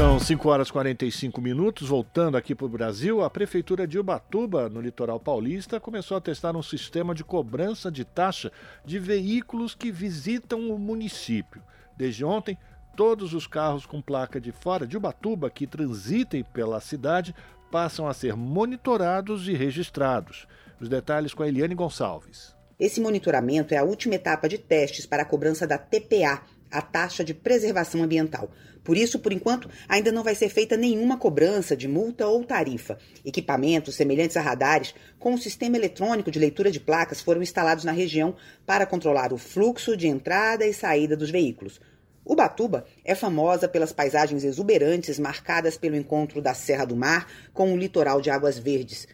São 5 horas e 45 minutos. Voltando aqui para o Brasil, a Prefeitura de Ubatuba, no litoral paulista, começou a testar um sistema de cobrança de taxa de veículos que visitam o município. Desde ontem, todos os carros com placa de fora de Ubatuba que transitem pela cidade passam a ser monitorados e registrados. Os detalhes com a Eliane Gonçalves. Esse monitoramento é a última etapa de testes para a cobrança da TPA, a taxa de preservação ambiental. Por isso, por enquanto, ainda não vai ser feita nenhuma cobrança de multa ou tarifa. Equipamentos semelhantes a radares com um sistema eletrônico de leitura de placas foram instalados na região para controlar o fluxo de entrada e saída dos veículos. Ubatuba é famosa pelas paisagens exuberantes marcadas pelo encontro da Serra do Mar com o litoral de águas verdes.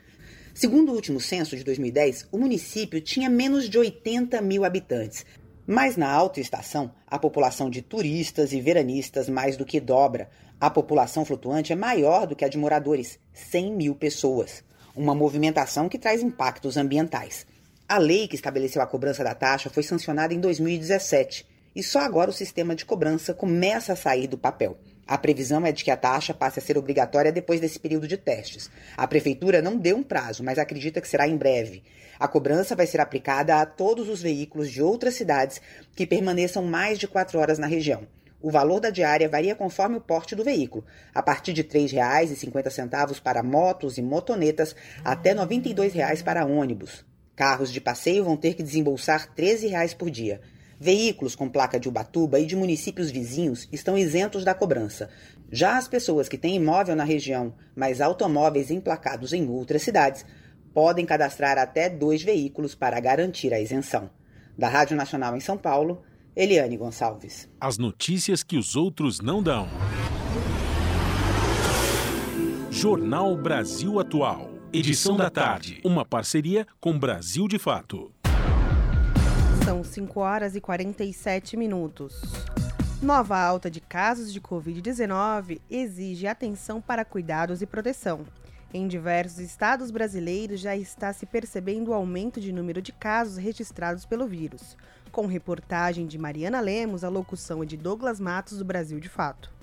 Segundo o último censo de 2010, o município tinha menos de 80 mil habitantes. Mas na alta estação, a população de turistas e veranistas mais do que dobra. A população flutuante é maior do que a de moradores, 100 mil pessoas. Uma movimentação que traz impactos ambientais. A lei que estabeleceu a cobrança da taxa foi sancionada em 2017 e só agora o sistema de cobrança começa a sair do papel. A previsão é de que a taxa passe a ser obrigatória depois desse período de testes. A prefeitura não deu um prazo, mas acredita que será em breve. A cobrança vai ser aplicada a todos os veículos de outras cidades que permaneçam mais de quatro horas na região. O valor da diária varia conforme o porte do veículo, a partir de R$ 3,50 para motos e motonetas até R$ 92,00 para ônibus. Carros de passeio vão ter que desembolsar R$ 13,00 por dia. Veículos com placa de Ubatuba e de municípios vizinhos estão isentos da cobrança. Já as pessoas que têm imóvel na região, mas automóveis emplacados em outras cidades, podem cadastrar até dois veículos para garantir a isenção. Da Rádio Nacional em São Paulo, Eliane Gonçalves. As notícias que os outros não dão. Jornal Brasil Atual. Edição da tarde. Uma parceria com Brasil de Fato. São 5 horas e 47 minutos. Nova alta de casos de Covid-19 exige atenção para cuidados e proteção. Em diversos estados brasileiros já está se percebendo o aumento de número de casos registrados pelo vírus. Com reportagem de Mariana Lemos, a locução é de Douglas Matos, do Brasil de Fato.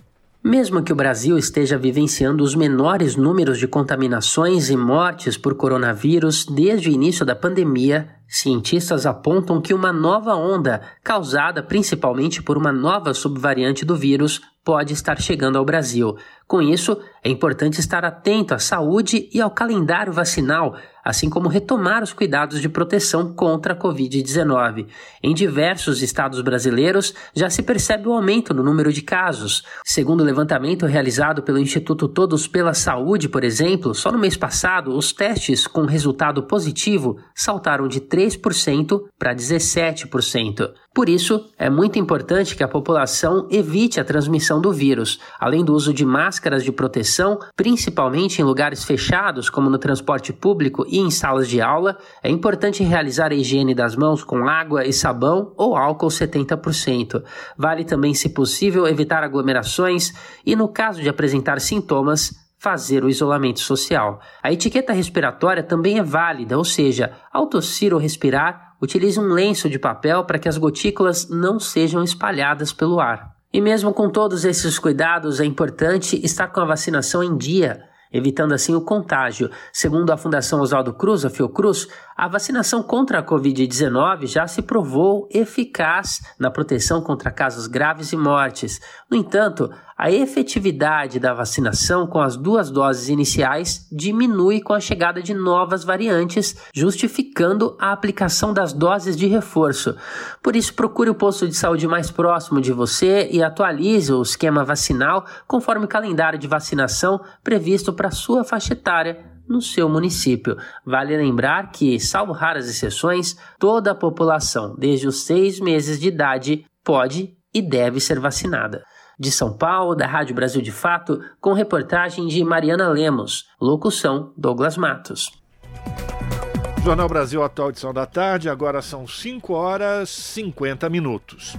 Mesmo que o Brasil esteja vivenciando os menores números de contaminações e mortes por coronavírus desde o início da pandemia, cientistas apontam que uma nova onda, causada principalmente por uma nova subvariante do vírus, pode estar chegando ao Brasil. Com isso, é importante estar atento à saúde e ao calendário vacinal assim como retomar os cuidados de proteção contra a Covid-19. Em diversos estados brasileiros, já se percebe o um aumento no número de casos. Segundo o levantamento realizado pelo Instituto Todos pela Saúde, por exemplo, só no mês passado, os testes com resultado positivo saltaram de 3% para 17%. Por isso, é muito importante que a população evite a transmissão do vírus, além do uso de máscaras de proteção, principalmente em lugares fechados, como no transporte público e em salas de aula. É importante realizar a higiene das mãos com água e sabão ou álcool 70%. Vale também, se possível, evitar aglomerações e, no caso de apresentar sintomas, fazer o isolamento social. A etiqueta respiratória também é válida, ou seja, ao tossir ou respirar, utilize um lenço de papel para que as gotículas não sejam espalhadas pelo ar. E mesmo com todos esses cuidados, é importante estar com a vacinação em dia evitando assim o contágio. Segundo a Fundação Oswaldo Cruz, a Fiocruz, a vacinação contra a Covid-19 já se provou eficaz na proteção contra casos graves e mortes. No entanto, a efetividade da vacinação com as duas doses iniciais diminui com a chegada de novas variantes, justificando a aplicação das doses de reforço. Por isso, procure o posto de saúde mais próximo de você e atualize o esquema vacinal conforme o calendário de vacinação previsto para sua faixa etária no seu município. Vale lembrar que, salvo raras exceções, toda a população, desde os seis meses de idade, pode e deve ser vacinada. De São Paulo, da Rádio Brasil de Fato, com reportagem de Mariana Lemos, locução Douglas Matos. Jornal Brasil Atual edição da tarde, agora são 5 horas 50 minutos.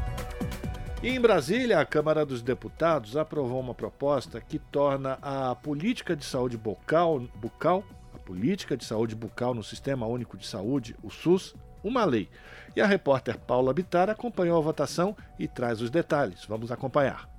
Em Brasília, a Câmara dos Deputados aprovou uma proposta que torna a política de saúde bucal, bucal a política de saúde bucal no Sistema Único de Saúde, o SUS, uma lei. E a repórter Paula Bitar acompanhou a votação e traz os detalhes. Vamos acompanhar.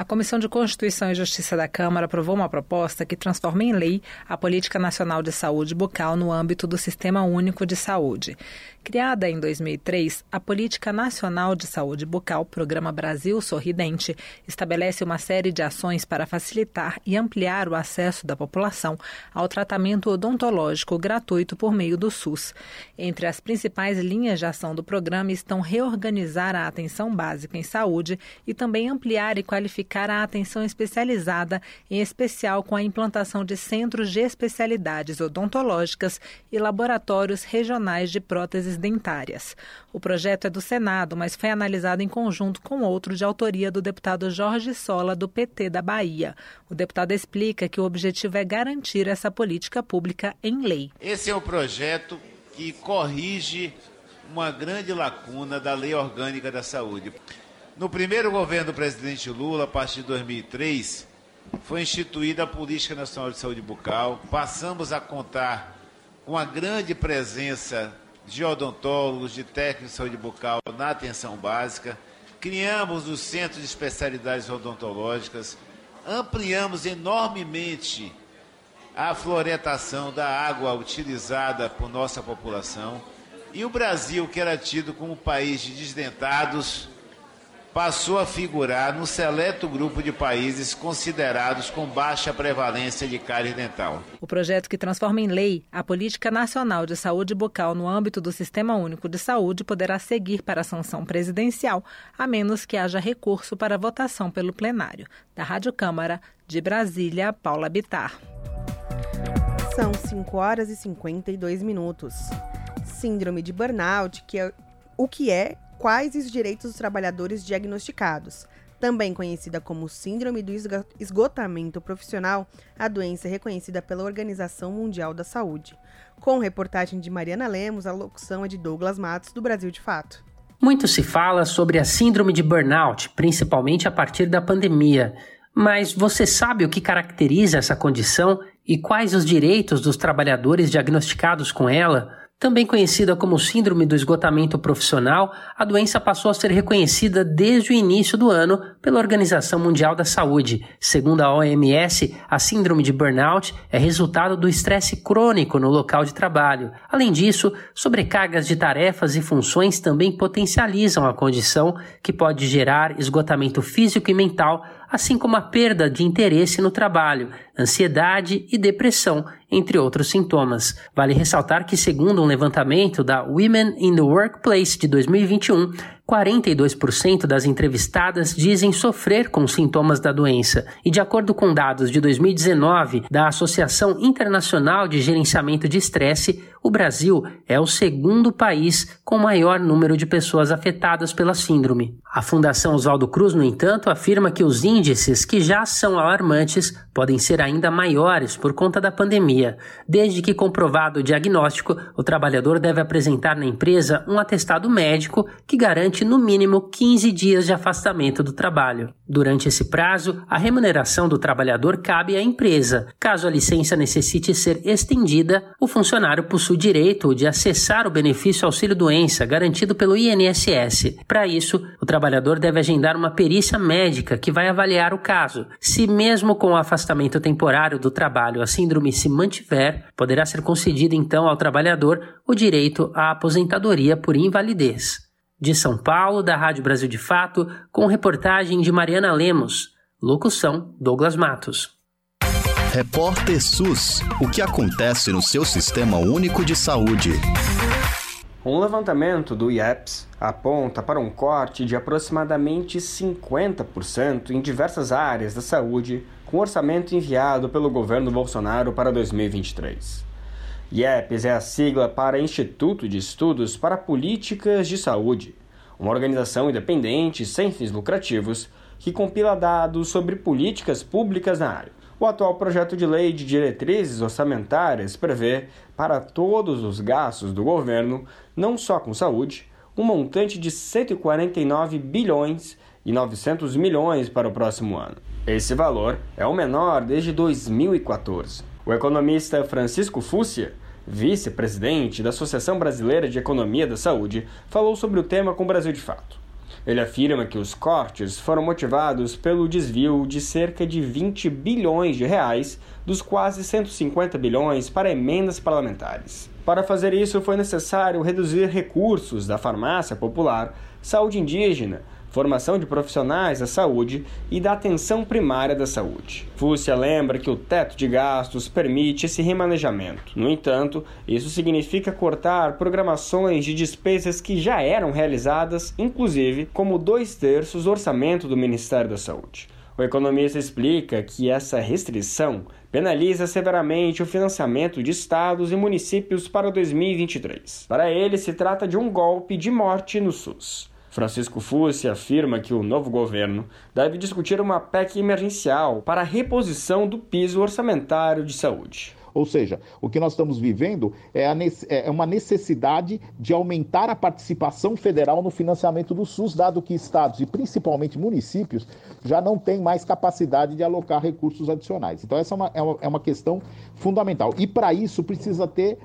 A Comissão de Constituição e Justiça da Câmara aprovou uma proposta que transforma em lei a Política Nacional de Saúde Bucal no âmbito do Sistema Único de Saúde. Criada em 2003, a Política Nacional de Saúde Bucal, Programa Brasil Sorridente, estabelece uma série de ações para facilitar e ampliar o acesso da população ao tratamento odontológico gratuito por meio do SUS. Entre as principais linhas de ação do programa estão reorganizar a atenção básica em saúde e também ampliar e qualificar a atenção especializada, em especial com a implantação de centros de especialidades odontológicas e laboratórios regionais de próteses próteses dentárias. O projeto é do Senado, mas foi analisado em conjunto com outro de autoria do deputado Jorge Sola, do PT da Bahia. O deputado explica que o objetivo é garantir essa política pública em lei. Esse é o projeto que corrige uma grande lacuna da Lei Orgânica da Saúde. No primeiro governo do presidente Lula, a partir de 2003, foi instituída a Política Nacional de Saúde Bucal. Passamos a contar com a grande presença de odontólogos, de técnicos de saúde bucal na atenção básica, criamos os centros de especialidades odontológicas, ampliamos enormemente a floretação da água utilizada por nossa população. E o Brasil, que era tido como um país de desdentados, passou a figurar no seleto grupo de países considerados com baixa prevalência de cárie dental. O projeto que transforma em lei a Política Nacional de Saúde Bucal no âmbito do Sistema Único de Saúde poderá seguir para a sanção presidencial, a menos que haja recurso para votação pelo plenário. Da Rádio Câmara, de Brasília, Paula Bitar. São 5 horas e 52 minutos. Síndrome de burnout, que é o que é quais os direitos dos trabalhadores diagnosticados. Também conhecida como Síndrome do Esgotamento Profissional, a doença é reconhecida pela Organização Mundial da Saúde. Com reportagem de Mariana Lemos, a locução é de Douglas Matos, do Brasil de Fato. Muito se fala sobre a síndrome de burnout, principalmente a partir da pandemia. Mas você sabe o que caracteriza essa condição e quais os direitos dos trabalhadores diagnosticados com ela? Também conhecida como Síndrome do Esgotamento Profissional, a doença passou a ser reconhecida desde o início do ano pela Organização Mundial da Saúde. Segundo a OMS, a síndrome de burnout é resultado do estresse crônico no local de trabalho. Além disso, sobrecargas de tarefas e funções também potencializam a condição, que pode gerar esgotamento físico e mental assim como a perda de interesse no trabalho, ansiedade e depressão, entre outros sintomas. Vale ressaltar que, segundo um levantamento da Women in the Workplace de 2021, 42% das entrevistadas dizem sofrer com sintomas da doença, e de acordo com dados de 2019 da Associação Internacional de Gerenciamento de Estresse, o Brasil é o segundo país com maior número de pessoas afetadas pela síndrome. A Fundação Oswaldo Cruz, no entanto, afirma que os índices, que já são alarmantes, podem ser ainda maiores por conta da pandemia. Desde que comprovado o diagnóstico, o trabalhador deve apresentar na empresa um atestado médico que garante no mínimo 15 dias de afastamento do trabalho. Durante esse prazo, a remuneração do trabalhador cabe à empresa. Caso a licença necessite ser estendida, o funcionário possui direito de acessar o benefício auxílio-doença garantido pelo INSS. Para isso, o trabalhador deve agendar uma perícia médica que vai avaliar o caso. Se mesmo com o afastamento temporário do trabalho a síndrome se mantiver, poderá ser concedido então ao trabalhador o direito à aposentadoria por invalidez. De São Paulo, da Rádio Brasil de Fato, com reportagem de Mariana Lemos. Locução: Douglas Matos. Repórter SUS: O que acontece no seu sistema único de saúde? Um levantamento do IEPS aponta para um corte de aproximadamente 50% em diversas áreas da saúde com o orçamento enviado pelo governo Bolsonaro para 2023. IEPS é a sigla para Instituto de Estudos para Políticas de Saúde, uma organização independente sem fins lucrativos que compila dados sobre políticas públicas na área. O atual projeto de lei de diretrizes orçamentárias prevê, para todos os gastos do governo, não só com saúde, um montante de 149 bilhões e 900 milhões para o próximo ano. Esse valor é o menor desde 2014. O economista Francisco Fúcia, vice-presidente da Associação Brasileira de Economia da Saúde, falou sobre o tema com o Brasil de Fato. Ele afirma que os cortes foram motivados pelo desvio de cerca de 20 bilhões de reais dos quase 150 bilhões para emendas parlamentares. Para fazer isso, foi necessário reduzir recursos da farmácia popular, saúde indígena, formação de profissionais da saúde e da atenção primária da saúde. Fúcia lembra que o teto de gastos permite esse remanejamento. No entanto, isso significa cortar programações de despesas que já eram realizadas, inclusive como dois terços do orçamento do Ministério da Saúde. O economista explica que essa restrição penaliza severamente o financiamento de estados e municípios para 2023. Para ele, se trata de um golpe de morte no SUS. Francisco Fussi afirma que o novo governo deve discutir uma PEC emergencial para a reposição do piso orçamentário de saúde. Ou seja, o que nós estamos vivendo é, é, uma necessidade de aumentar a participação federal no financiamento do SUS, dado que estados e principalmente municípios já não têm mais capacidade de alocar recursos adicionais. Então, essa é uma, é uma é questão fundamental. E para isso precisa ter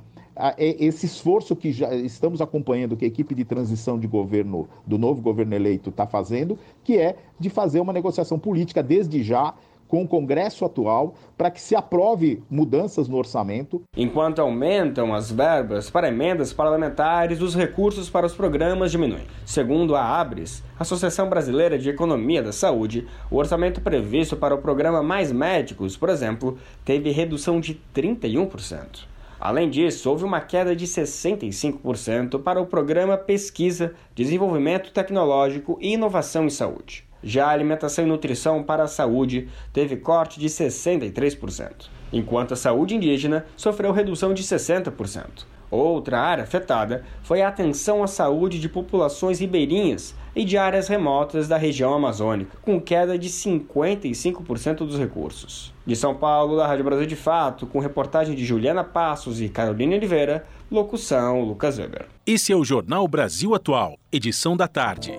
esse esforço que já estamos acompanhando, que a equipe de transição de governo, do novo governo eleito, está fazendo, que é de fazer uma negociação política desde já com o Congresso atual para que se aprove mudanças no orçamento. Enquanto aumentam as verbas para emendas parlamentares, os recursos para os programas diminuem. Segundo a ABRES, Associação Brasileira de Economia da Saúde, o orçamento previsto para o programa Mais Médicos, por exemplo, teve redução de 31%. Além disso, houve uma queda de 65% para o programa Pesquisa, Desenvolvimento Tecnológico e Inovação em Saúde. Já a alimentação e nutrição para a saúde teve corte de 63%, enquanto a saúde indígena sofreu redução de 60%. Outra área afetada foi a atenção à saúde de populações ribeirinhas e de áreas remotas da região amazônica, com queda de 55% dos recursos. De São Paulo, da Rádio Brasil de Fato, com reportagem de Juliana Passos e Carolina Oliveira, locução Lucas Weber. Esse é o Jornal Brasil Atual, edição da tarde.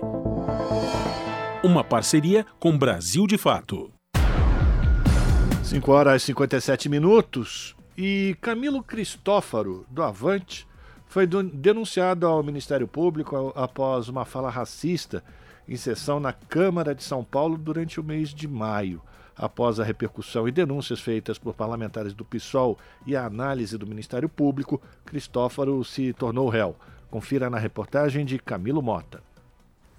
Uma parceria com Brasil de Fato. 5 horas e 57 minutos. E Camilo Cristófaro, do Avante, foi denunciado ao Ministério Público após uma fala racista em sessão na Câmara de São Paulo durante o mês de maio. Após a repercussão e denúncias feitas por parlamentares do PSOL e a análise do Ministério Público, Cristófaro se tornou réu. Confira na reportagem de Camilo Mota.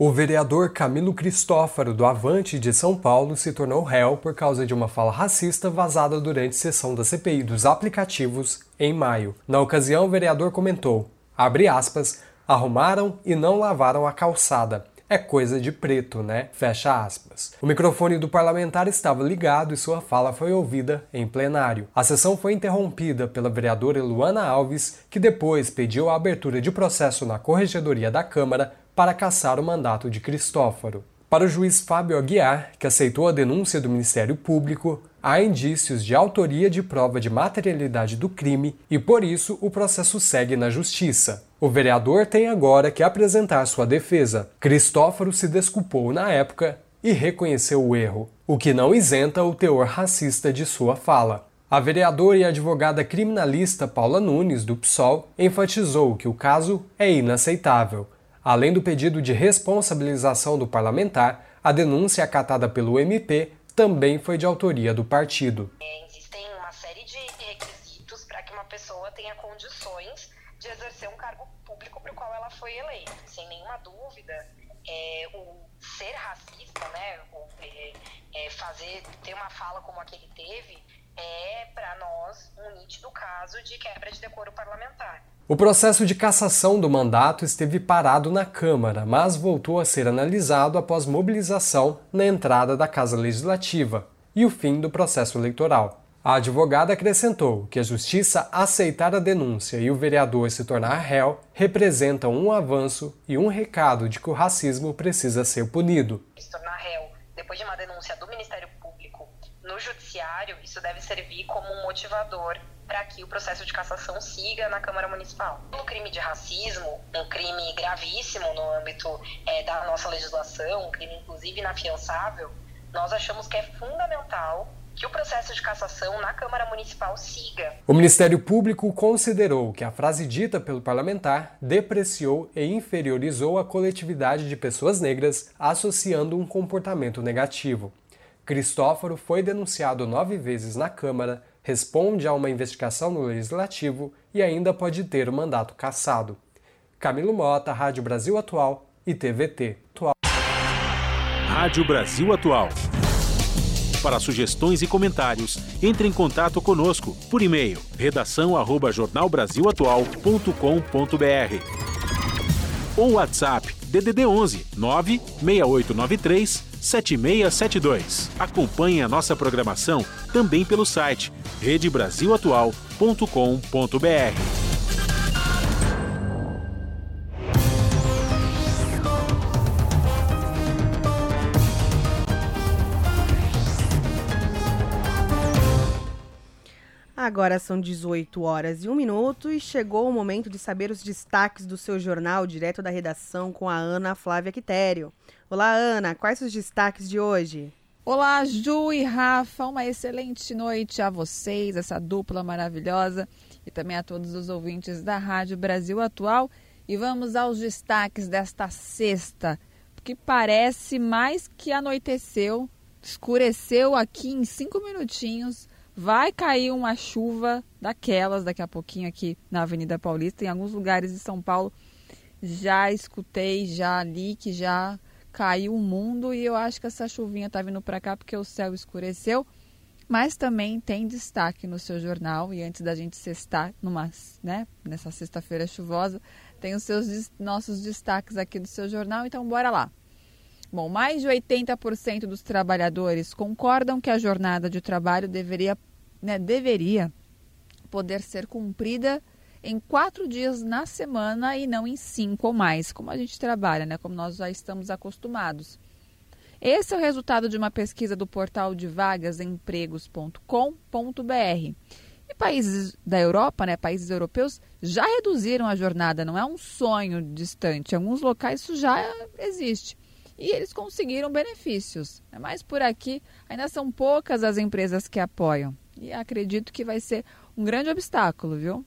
O vereador Camilo Cristófaro, do Avante de São Paulo, se tornou réu por causa de uma fala racista vazada durante sessão da CPI dos aplicativos em maio. Na ocasião, o vereador comentou, aspas, arrumaram e não lavaram a calçada. é coisa de preto, né? Fecha aspas. O microfone do parlamentar estava ligado e sua fala foi ouvida em plenário. A sessão foi interrompida pela vereadora Luana Alves, que depois pediu a abertura de processo na Corregedoria da Câmara para caçar o mandato de Cristóforo. Para o juiz Fábio Aguiar, que aceitou a denúncia do Ministério Público, há indícios de autoria de prova de materialidade do crime e, por isso, o processo segue na Justiça. O vereador tem agora que apresentar sua defesa. Cristóforo se desculpou na época e reconheceu o erro, o que não isenta o teor racista de sua fala. A vereadora e advogada criminalista Paula Nunes, do PSOL, enfatizou que o caso é inaceitável Além do pedido de responsabilização do parlamentar, a denúncia acatada pelo MP também foi de autoria do partido. É, existem uma série de requisitos para que uma pessoa tenha condições de exercer um cargo público para o qual ela foi eleita. Sem nenhuma dúvida, é, o ser racista, né, o, é, é fazer ter uma fala como a que ele teve, é para nós um nítido caso de quebra de decoro parlamentar. O processo de cassação do mandato esteve parado na Câmara, mas voltou a ser analisado após mobilização na entrada da Casa Legislativa e o fim do processo eleitoral. A advogada acrescentou que a Justiça aceitar a denúncia e o vereador se tornar réu representam um avanço e um recado de que o racismo precisa ser punido. Se tornar réu depois de uma denúncia do Ministério Público no Judiciário, isso deve servir como um motivador para que o processo de cassação siga na Câmara Municipal. O crime de racismo, um crime gravíssimo no âmbito é, da nossa legislação, um crime inclusive inafiançável, nós achamos que é fundamental que o processo de cassação na Câmara Municipal siga. O Ministério Público considerou que a frase dita pelo parlamentar depreciou e inferiorizou a coletividade de pessoas negras, associando um comportamento negativo. Cristóforo foi denunciado nove vezes na Câmara, responde a uma investigação no Legislativo e ainda pode ter o mandato cassado. Camilo Mota, Rádio Brasil Atual e TVT. Atual. Rádio Brasil Atual. Para sugestões e comentários, entre em contato conosco por e-mail redação@jornalbrasilatual.com.br ou WhatsApp DDD 11 96893 7672. Acompanhe a nossa programação também pelo site redebrasilatual.com.br. Agora são 18 horas e 1 minuto e chegou o momento de saber os destaques do seu jornal direto da redação com a Ana Flávia Quitério. Olá, Ana, quais os destaques de hoje? Olá, Ju e Rafa, uma excelente noite a vocês, essa dupla maravilhosa, e também a todos os ouvintes da Rádio Brasil Atual. E vamos aos destaques desta sexta, que parece mais que anoiteceu, escureceu aqui em cinco minutinhos Vai cair uma chuva daquelas daqui a pouquinho aqui na Avenida Paulista. Em alguns lugares de São Paulo já escutei, já li que já caiu o mundo e eu acho que essa chuvinha tá vindo para cá porque o céu escureceu. Mas também tem destaque no seu jornal e antes da gente sextar numa, né, nessa sexta-feira chuvosa, tem os seus nossos destaques aqui do seu jornal, então bora lá. Bom, mais de 80% dos trabalhadores concordam que a jornada de trabalho deveria né, deveria poder ser cumprida em quatro dias na semana e não em cinco ou mais, como a gente trabalha, né, como nós já estamos acostumados. Esse é o resultado de uma pesquisa do portal de vagasempregos.com.br. E países da Europa, né, países europeus, já reduziram a jornada, não é um sonho distante. Em alguns locais isso já existe. E eles conseguiram benefícios. Mas por aqui ainda são poucas as empresas que apoiam. E acredito que vai ser um grande obstáculo, viu?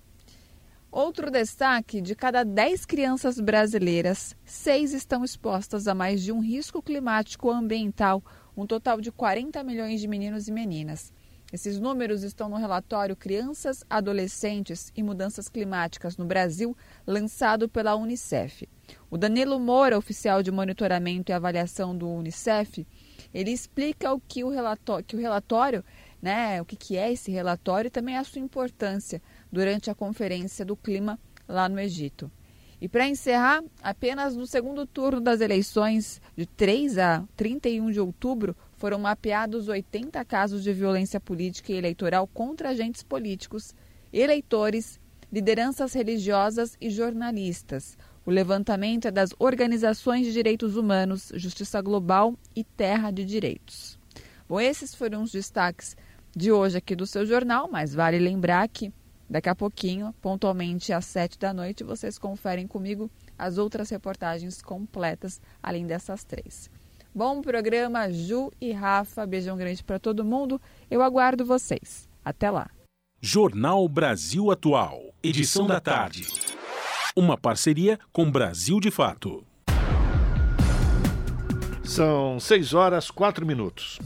Outro destaque: de cada 10 crianças brasileiras, 6 estão expostas a mais de um risco climático ambiental, um total de 40 milhões de meninos e meninas. Esses números estão no relatório Crianças, Adolescentes e Mudanças Climáticas no Brasil, lançado pela Unicef. O Danilo Moura, oficial de monitoramento e avaliação do Unicef, ele explica o que o relatório, que o relatório né, o que, que é esse relatório e também a sua importância durante a Conferência do Clima lá no Egito. E para encerrar, apenas no segundo turno das eleições, de 3 a 31 de outubro, foram mapeados 80 casos de violência política e eleitoral contra agentes políticos, eleitores, lideranças religiosas e jornalistas. O levantamento é das organizações de direitos humanos, Justiça Global e Terra de Direitos. Bom, esses foram os destaques de hoje aqui do seu jornal, mas vale lembrar que daqui a pouquinho, pontualmente às sete da noite, vocês conferem comigo as outras reportagens completas, além dessas três. Bom programa, Ju e Rafa. Beijão grande para todo mundo. Eu aguardo vocês. Até lá. Jornal Brasil Atual, edição da tarde. Uma parceria com Brasil de Fato. São 6 horas 4 minutos.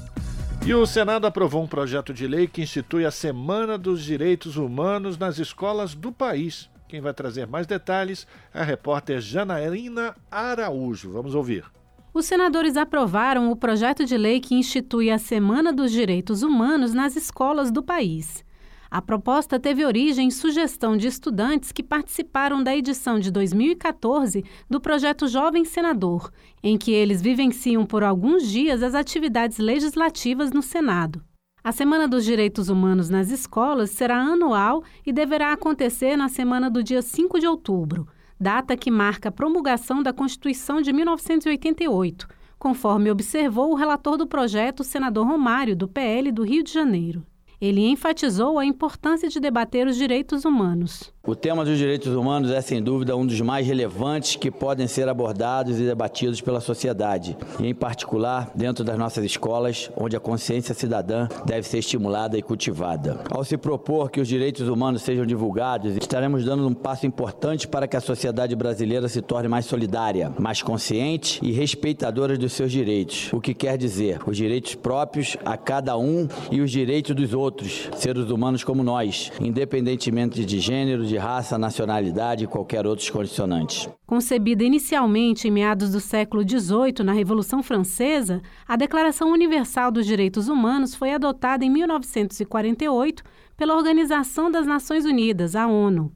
E o Senado aprovou um projeto de lei que institui a Semana dos Direitos Humanos nas escolas do país. Quem vai trazer mais detalhes é a repórter Janaína Araújo. Vamos ouvir. Os senadores aprovaram o projeto de lei que institui a Semana dos Direitos Humanos nas escolas do país. A proposta teve origem em sugestão de estudantes que participaram da edição de 2014 do projeto Jovem Senador, em que eles vivenciam por alguns dias as atividades legislativas no Senado. A Semana dos Direitos Humanos nas escolas será anual e deverá acontecer na semana do dia 5 de outubro, data que marca a promulgação da Constituição de 1988, conforme observou o relator do projeto, o senador Romário, do PL do Rio de Janeiro. Ele enfatizou a importância de debater os direitos humanos. O tema dos direitos humanos é, sem dúvida, um dos mais relevantes que podem ser abordados e debatidos pela sociedade, e, em particular, dentro das nossas escolas, onde a consciência cidadã deve ser estimulada e cultivada. Ao se propor que os direitos humanos sejam divulgados, estaremos dando um passo importante para que a sociedade brasileira se torne mais solidária, mais consciente e respeitadora dos seus direitos. O que quer dizer os direitos próprios a cada um e os direitos dos outros, seres humanos como nós, independentemente de gênero, de de raça, nacionalidade e qualquer outros condicionantes. Concebida inicialmente em meados do século XVIII na Revolução Francesa, a Declaração Universal dos Direitos Humanos foi adotada em 1948 pela Organização das Nações Unidas, a ONU.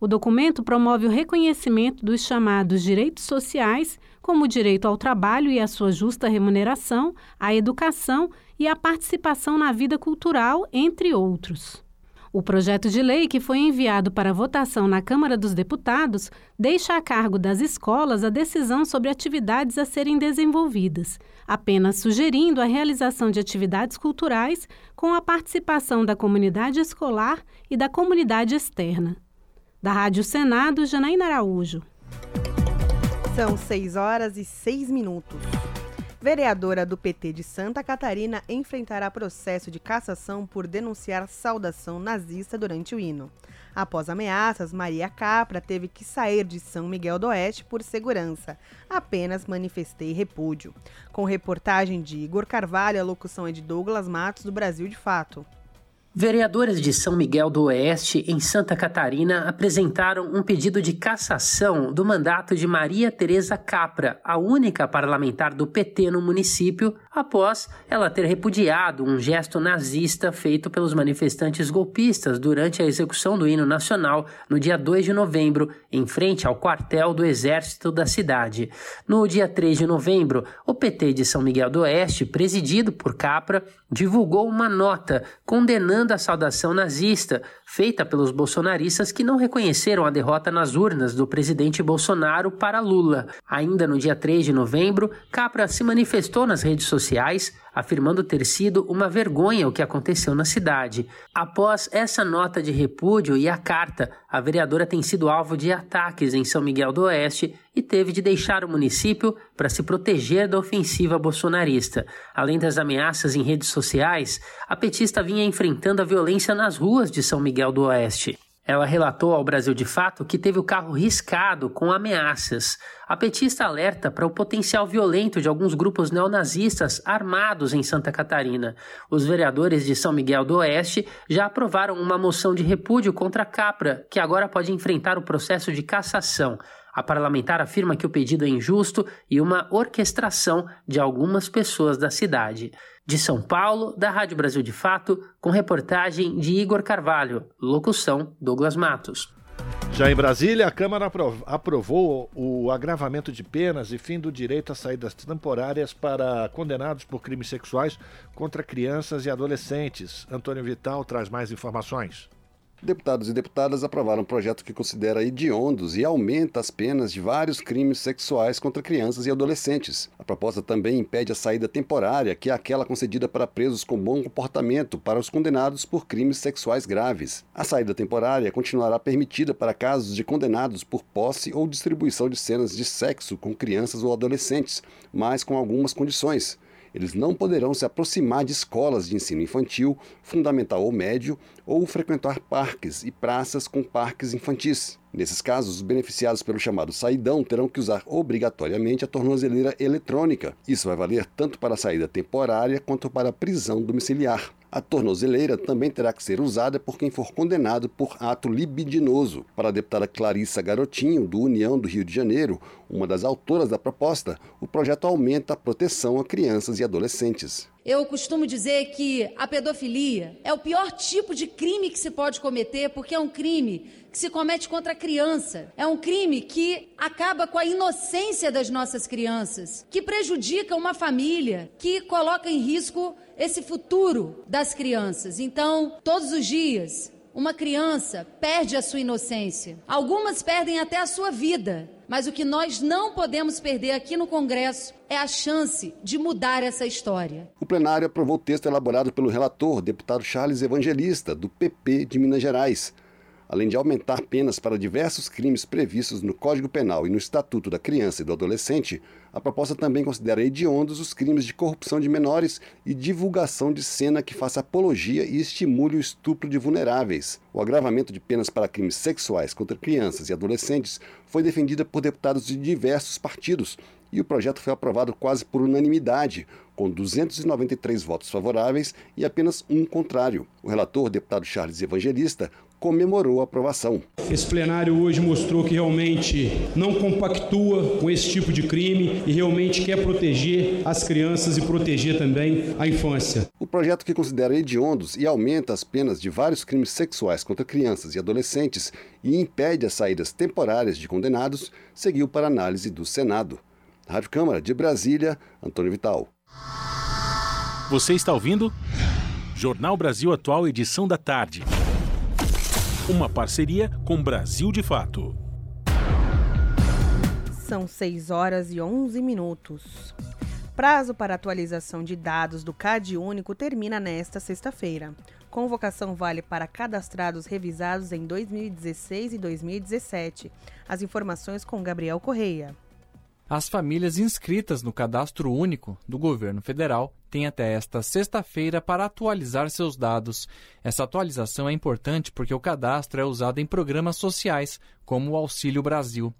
O documento promove o reconhecimento dos chamados direitos sociais, como o direito ao trabalho e à sua justa remuneração, à educação e à participação na vida cultural, entre outros. O projeto de lei que foi enviado para votação na Câmara dos Deputados deixa a cargo das escolas a decisão sobre atividades a serem desenvolvidas, apenas sugerindo a realização de atividades culturais com a participação da comunidade escolar e da comunidade externa. Da Rádio Senado, Janaína Araújo. São 6 horas e 6 minutos. Vereadora do PT de Santa Catarina enfrentará processo de cassação por denunciar saudação nazista durante o hino. Após ameaças, Maria Capra teve que sair de São Miguel do Oeste por segurança. Apenas manifestei repúdio. Com reportagem de Igor Carvalho, a locução é de Douglas Matos, do Brasil de Fato. Vereadores de São Miguel do Oeste, em Santa Catarina, apresentaram um pedido de cassação do mandato de Maria Tereza Capra, a única parlamentar do PT no município, após ela ter repudiado um gesto nazista feito pelos manifestantes golpistas durante a execução do hino nacional no dia 2 de novembro, em frente ao quartel do Exército da cidade. No dia 3 de novembro, o PT de São Miguel do Oeste, presidido por Capra, divulgou uma nota condenando a saudação nazista feita pelos bolsonaristas que não reconheceram a derrota nas urnas do presidente Bolsonaro para Lula. Ainda no dia 3 de novembro, Capra se manifestou nas redes sociais afirmando ter sido uma vergonha o que aconteceu na cidade. Após essa nota de repúdio e a carta, a vereadora tem sido alvo de ataques em São Miguel do Oeste e teve de deixar o município para se proteger da ofensiva bolsonarista. Além das ameaças em redes sociais, a petista vinha enfrentando a violência nas ruas de São Miguel do Oeste. Ela relatou ao Brasil de Fato que teve o carro riscado com ameaças. A petista alerta para o potencial violento de alguns grupos neonazistas armados em Santa Catarina. Os vereadores de São Miguel do Oeste já aprovaram uma moção de repúdio contra a Capra, que agora pode enfrentar o processo de cassação. A parlamentar afirma que o pedido é injusto e uma orquestração de algumas pessoas da cidade. De São Paulo, da Rádio Brasil de Fato, com reportagem de Igor Carvalho, locução Douglas Matos. Já em Brasília, a Câmara aprovou o agravamento de penas e fim do direito a saídas temporárias para condenados por crimes sexuais contra crianças e adolescentes. Antônio Vital traz mais informações. Deputados e deputadas aprovaram um projeto que considera hediondos e aumenta as penas de vários crimes sexuais contra crianças e adolescentes. A proposta também impede a saída temporária, que é aquela concedida para presos com bom comportamento para os condenados por crimes sexuais graves. A saída temporária continuará permitida para casos de condenados por posse ou distribuição de cenas de sexo com crianças ou adolescentes, mas com algumas condições eles não poderão se aproximar de escolas de ensino infantil, fundamental ou médio, ou frequentar parques e praças com parques infantis. Nesses casos, os beneficiados pelo chamado saidão terão que usar obrigatoriamente a tornozeleira eletrônica. Isso vai valer tanto para a saída temporária quanto para a prisão domiciliar. A tornozeleira também terá que ser usada por quem for condenado por ato libidinoso. Para a deputada Clarissa Garotinho, do União do Rio de Janeiro, uma das autoras da proposta, o projeto aumenta a proteção a crianças e adolescentes. Eu costumo dizer que a pedofilia é o pior tipo de crime que se pode cometer, porque é um crime que se comete contra a criança. É um crime que acaba com a inocência das nossas crianças, que prejudica uma família, que coloca em risco esse futuro das crianças. Então, todos os dias, uma criança perde a sua inocência. Algumas perdem até a sua vida. Mas o que nós não podemos perder aqui no Congresso é a chance de mudar essa história. O plenário aprovou o texto elaborado pelo relator, deputado Charles Evangelista, do PP de Minas Gerais além de aumentar penas para diversos crimes previstos no Código Penal e no Estatuto da Criança e do Adolescente, a proposta também considera hediondos os crimes de corrupção de menores e divulgação de cena que faça apologia e estimule o estupro de vulneráveis. O agravamento de penas para crimes sexuais contra crianças e adolescentes foi defendida por deputados de diversos partidos, e o projeto foi aprovado quase por unanimidade, com 293 votos favoráveis e apenas um contrário. O relator, deputado Charles Evangelista, comemorou a aprovação. Esse plenário hoje mostrou que realmente não compactua com esse tipo de crime e realmente quer proteger as crianças e proteger também a infância. O projeto que considera hediondos e aumenta as penas de vários crimes sexuais contra crianças e adolescentes e impede as saídas temporárias de condenados seguiu para análise do Senado. Rádio Câmara de Brasília, Antônio Vital. Você está ouvindo? Jornal Brasil Atual, edição da tarde. Uma parceria com Brasil de Fato. São 6 horas e 11 minutos. Prazo para atualização de dados do CAD único termina nesta sexta-feira. Convocação vale para cadastrados revisados em 2016 e 2017. As informações com Gabriel Correia. As famílias inscritas no Cadastro Único do Governo Federal têm até esta sexta-feira para atualizar seus dados. Essa atualização é importante porque o cadastro é usado em programas sociais, como o Auxílio Brasil.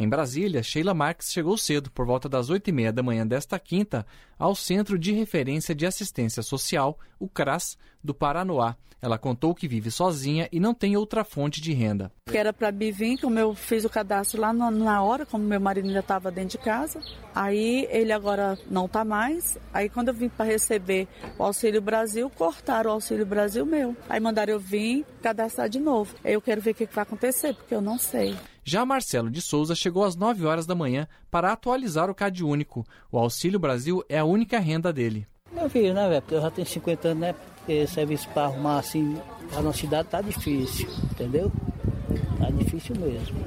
Em Brasília, Sheila Marques chegou cedo, por volta das oito e meia da manhã desta quinta, ao Centro de Referência de Assistência Social, o CRAS, do Paranoá. Ela contou que vive sozinha e não tem outra fonte de renda. Era para vir, como eu fiz o cadastro lá na hora, como meu marido ainda estava dentro de casa. Aí ele agora não está mais. Aí quando eu vim para receber o Auxílio Brasil, cortaram o Auxílio Brasil meu. Aí mandaram eu vir cadastrar de novo. Eu quero ver o que vai acontecer, porque eu não sei. Já Marcelo de Souza chegou às 9 horas da manhã para atualizar o CAD único. O Auxílio Brasil é a única renda dele. Meu filho, né, velho? Porque eu já tenho 50 anos, né? Porque serviço para arrumar assim, lá na cidade tá difícil, entendeu? Tá difícil mesmo.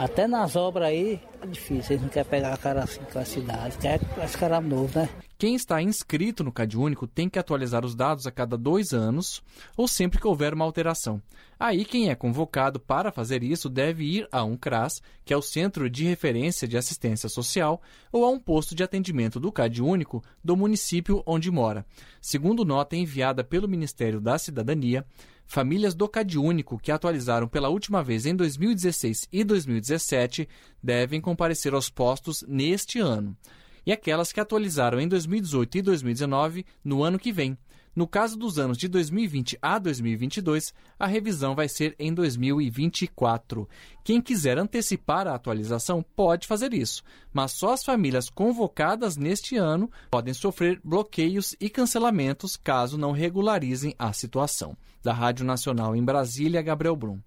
Até nas obras aí, é difícil. Eles não querem pegar a cara assim com a cidade, quer esse cara novo, né? Quem está inscrito no CadÚnico tem que atualizar os dados a cada dois anos ou sempre que houver uma alteração. Aí, quem é convocado para fazer isso deve ir a um CRAS, que é o Centro de Referência de Assistência Social, ou a um posto de atendimento do CadÚnico do município onde mora. Segundo nota enviada pelo Ministério da Cidadania, famílias do CadÚnico que atualizaram pela última vez em 2016 e 2017 devem comparecer aos postos neste ano e aquelas que atualizaram em 2018 e 2019 no ano que vem. No caso dos anos de 2020 a 2022, a revisão vai ser em 2024. Quem quiser antecipar a atualização pode fazer isso, mas só as famílias convocadas neste ano podem sofrer bloqueios e cancelamentos caso não regularizem a situação. Da Rádio Nacional em Brasília, Gabriel Brum.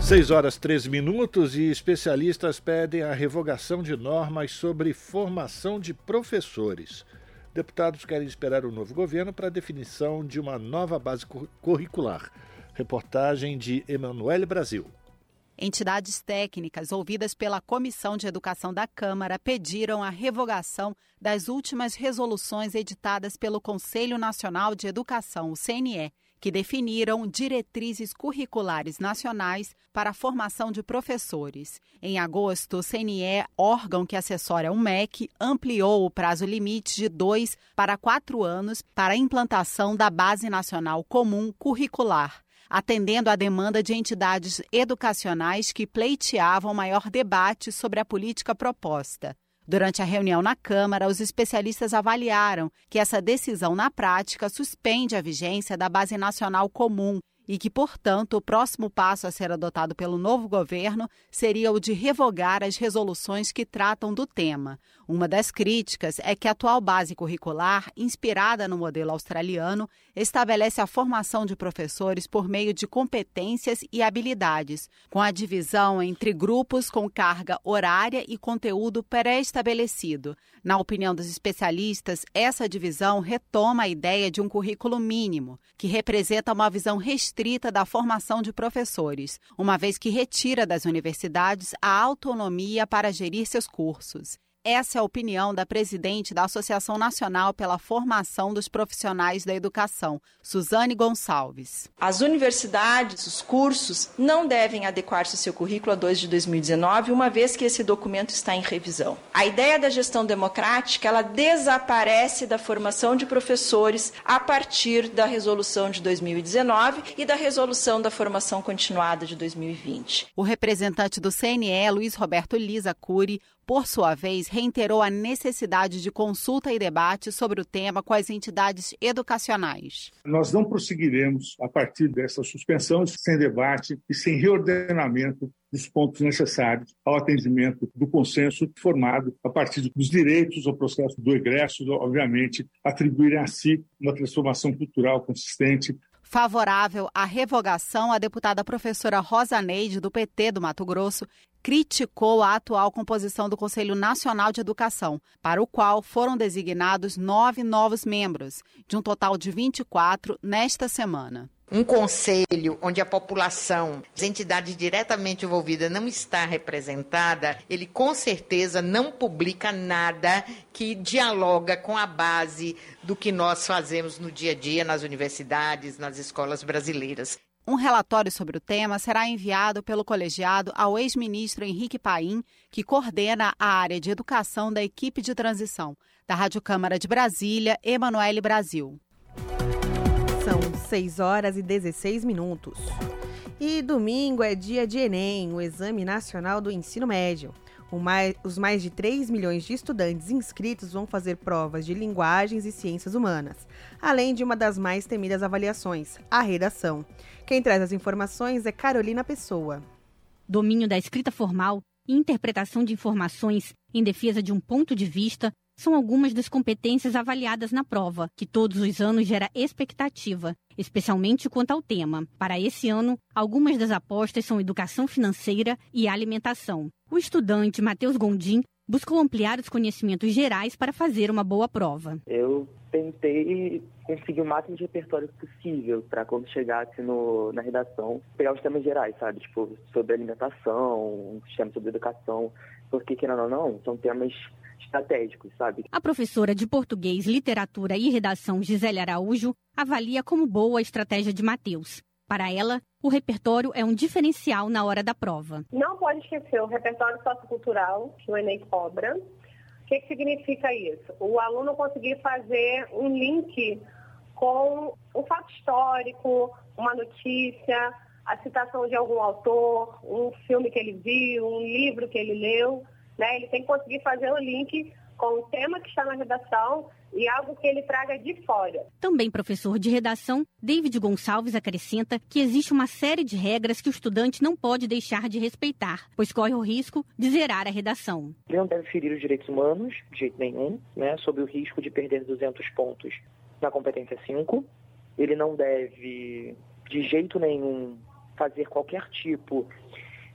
6 horas 13 minutos e especialistas pedem a revogação de normas sobre formação de professores. Deputados querem esperar o novo governo para a definição de uma nova base curricular. Reportagem de Emanuele Brasil. Entidades técnicas ouvidas pela Comissão de Educação da Câmara pediram a revogação das últimas resoluções editadas pelo Conselho Nacional de Educação, o CNE, que definiram diretrizes curriculares nacionais para a formação de professores. Em agosto, o CNE, órgão que assessora o MEC, ampliou o prazo limite de dois para quatro anos para a implantação da Base Nacional Comum Curricular atendendo à demanda de entidades educacionais que pleiteavam maior debate sobre a política proposta. Durante a reunião na Câmara, os especialistas avaliaram que essa decisão, na prática, suspende a vigência da Base Nacional Comum e que, portanto, o próximo passo a ser adotado pelo novo governo seria o de revogar as resoluções que tratam do tema. Uma das críticas é que a atual base curricular, inspirada no modelo australiano, estabelece a formação de professores por meio de competências e habilidades, com a divisão entre grupos com carga horária e conteúdo pré-estabelecido. Na opinião dos especialistas, essa divisão retoma a ideia de um currículo mínimo, que representa uma visão restrita da formação de professores, uma vez que retira das universidades a autonomia para gerir seus cursos. Essa é a opinião da presidente da Associação Nacional pela Formação dos Profissionais da Educação, Suzane Gonçalves. As universidades, os cursos, não devem adequar-se ao seu currículo a 2 de 2019, uma vez que esse documento está em revisão. A ideia da gestão democrática, ela desaparece da formação de professores a partir da resolução de 2019 e da resolução da formação continuada de 2020. O representante do CNE, Luiz Roberto Lisa Cury, por sua vez, reiterou a necessidade de consulta e debate sobre o tema com as entidades educacionais. Nós não prosseguiremos a partir dessa suspensão sem debate e sem reordenamento dos pontos necessários ao atendimento do consenso formado a partir dos direitos ao processo do egresso, obviamente, atribuírem a si uma transformação cultural consistente, Favorável à revogação, a deputada professora Rosa Neide, do PT do Mato Grosso, criticou a atual composição do Conselho Nacional de Educação, para o qual foram designados nove novos membros, de um total de 24 nesta semana. Um conselho onde a população, as entidades diretamente envolvidas não está representada, ele com certeza não publica nada que dialoga com a base do que nós fazemos no dia a dia nas universidades, nas escolas brasileiras. Um relatório sobre o tema será enviado pelo colegiado ao ex-ministro Henrique Paim, que coordena a área de educação da equipe de transição. Da Rádio Câmara de Brasília, Emanuele Brasil. São 6 horas e 16 minutos. E domingo é dia de Enem, o Exame Nacional do Ensino Médio. Mais, os mais de 3 milhões de estudantes inscritos vão fazer provas de linguagens e ciências humanas, além de uma das mais temidas avaliações, a redação. Quem traz as informações é Carolina Pessoa. Domínio da escrita formal e interpretação de informações em defesa de um ponto de vista são algumas das competências avaliadas na prova, que todos os anos gera expectativa, especialmente quanto ao tema. Para esse ano, algumas das apostas são educação financeira e alimentação. O estudante Matheus Gondim buscou ampliar os conhecimentos gerais para fazer uma boa prova. Eu tentei conseguir o máximo de repertório possível para quando chegasse no, na redação pegar os temas gerais, sabe? Tipo, sobre alimentação, temas sobre educação, porque, querendo ou não, são temas estratégicos, sabe? A professora de português, literatura e redação Gisele Araújo avalia como boa a estratégia de Matheus. Para ela, o repertório é um diferencial na hora da prova. Não pode esquecer o repertório sociocultural que o Enem cobra. O que, que significa isso? O aluno conseguir fazer um link com um fato histórico, uma notícia, a citação de algum autor, um filme que ele viu, um livro que ele leu. Né? Ele tem que conseguir fazer o link com o tema que está na redação e algo que ele traga de fora. Também professor de redação, David Gonçalves acrescenta que existe uma série de regras que o estudante não pode deixar de respeitar, pois corre o risco de zerar a redação. Ele não deve ferir os direitos humanos, de jeito nenhum, né, sob o risco de perder 200 pontos na competência 5. Ele não deve, de jeito nenhum, fazer qualquer tipo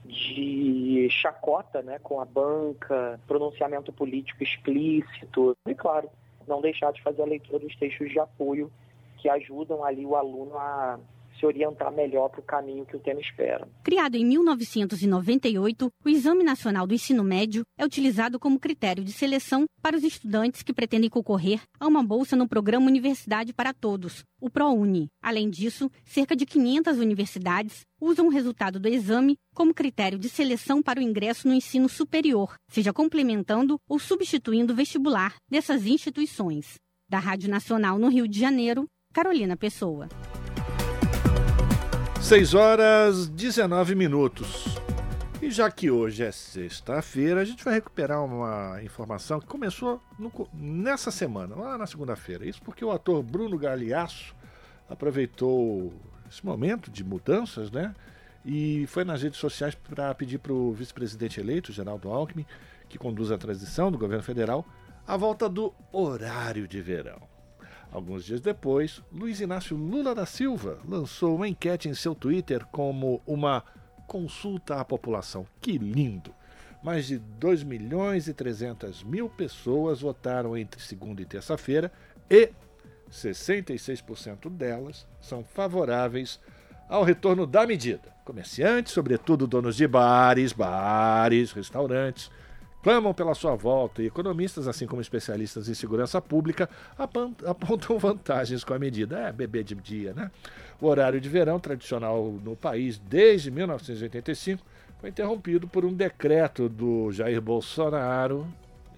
de chacota né, com a banca, pronunciamento político explícito. E, claro, não deixar de fazer a leitura dos textos de apoio que ajudam ali o aluno a se orientar melhor para o caminho que o tema espera. Criado em 1998, o Exame Nacional do Ensino Médio é utilizado como critério de seleção para os estudantes que pretendem concorrer a uma bolsa no programa Universidade para Todos, o ProUni. Além disso, cerca de 500 universidades usam o resultado do exame como critério de seleção para o ingresso no ensino superior, seja complementando ou substituindo o vestibular dessas instituições. Da Rádio Nacional no Rio de Janeiro, Carolina Pessoa. 6 horas 19 minutos. E já que hoje é sexta-feira, a gente vai recuperar uma informação que começou no, nessa semana, lá na segunda-feira. Isso porque o ator Bruno Galeasso aproveitou esse momento de mudanças, né? E foi nas redes sociais para pedir para o vice-presidente eleito, Geraldo Alckmin, que conduz a transição do governo federal, a volta do horário de verão. Alguns dias depois, Luiz Inácio Lula da Silva lançou uma enquete em seu Twitter como uma consulta à população. Que lindo! Mais de 2 milhões e 300 mil pessoas votaram entre segunda e terça-feira e 66% delas são favoráveis ao retorno da medida. Comerciantes, sobretudo donos de bares, bares, restaurantes, clamam pela sua volta e economistas, assim como especialistas em segurança pública, apontam vantagens com a medida. É bebê de dia, né? O horário de verão, tradicional no país desde 1985, foi interrompido por um decreto do Jair Bolsonaro,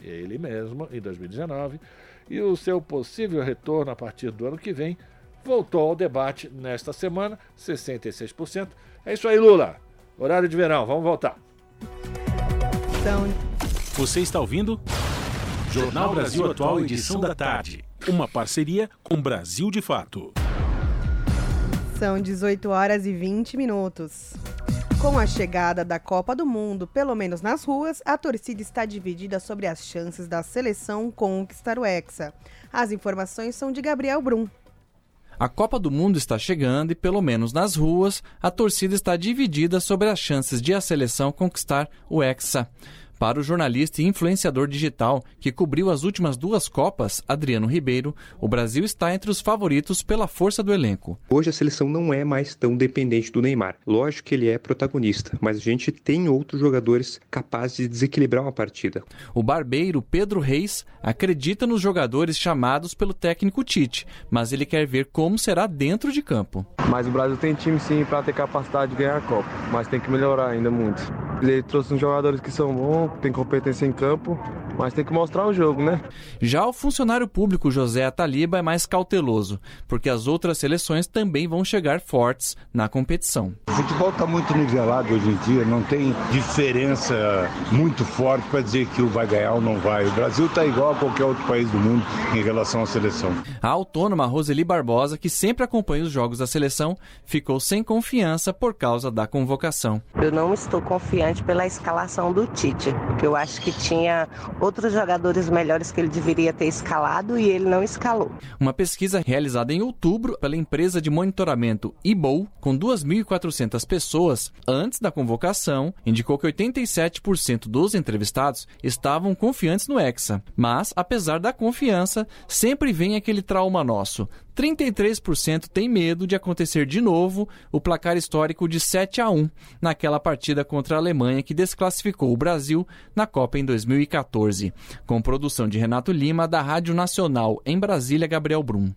ele mesmo, em 2019, e o seu possível retorno a partir do ano que vem voltou ao debate nesta semana, 66%. É isso aí, Lula. Horário de verão, vamos voltar. Então, você está ouvindo? Jornal Brasil Atual, edição da tarde. Uma parceria com Brasil de Fato. São 18 horas e 20 minutos. Com a chegada da Copa do Mundo, pelo menos nas ruas, a torcida está dividida sobre as chances da seleção conquistar o Hexa. As informações são de Gabriel Brum. A Copa do Mundo está chegando e, pelo menos nas ruas, a torcida está dividida sobre as chances de a seleção conquistar o Hexa. Para o jornalista e influenciador digital que cobriu as últimas duas Copas, Adriano Ribeiro, o Brasil está entre os favoritos pela força do elenco. Hoje a seleção não é mais tão dependente do Neymar. Lógico que ele é protagonista, mas a gente tem outros jogadores capazes de desequilibrar uma partida. O barbeiro Pedro Reis acredita nos jogadores chamados pelo técnico Tite, mas ele quer ver como será dentro de campo. Mas o Brasil tem time sim para ter capacidade de ganhar a Copa, mas tem que melhorar ainda muito. Ele trouxe uns jogadores que são bons, tem competência em campo, mas tem que mostrar o jogo, né? Já o funcionário público José Ataliba é mais cauteloso, porque as outras seleções também vão chegar fortes na competição. O futebol está muito nivelado hoje em dia, não tem diferença muito forte para dizer que o vai ganhar ou não vai. O Brasil está igual a qualquer outro país do mundo em relação à seleção. A autônoma Roseli Barbosa, que sempre acompanha os jogos da seleção, ficou sem confiança por causa da convocação. Eu não estou confiante pela escalação do Tite, que eu acho que tinha outros jogadores melhores que ele deveria ter escalado e ele não escalou. Uma pesquisa realizada em outubro pela empresa de monitoramento IBOU, com 2.400 pessoas, antes da convocação, indicou que 87% dos entrevistados estavam confiantes no Hexa. Mas, apesar da confiança, sempre vem aquele trauma nosso. 33% tem medo de acontecer de novo o placar histórico de 7 a 1 naquela partida contra a Alemanha que desclassificou o Brasil na Copa em 2014. Com produção de Renato Lima, da Rádio Nacional em Brasília, Gabriel Brum.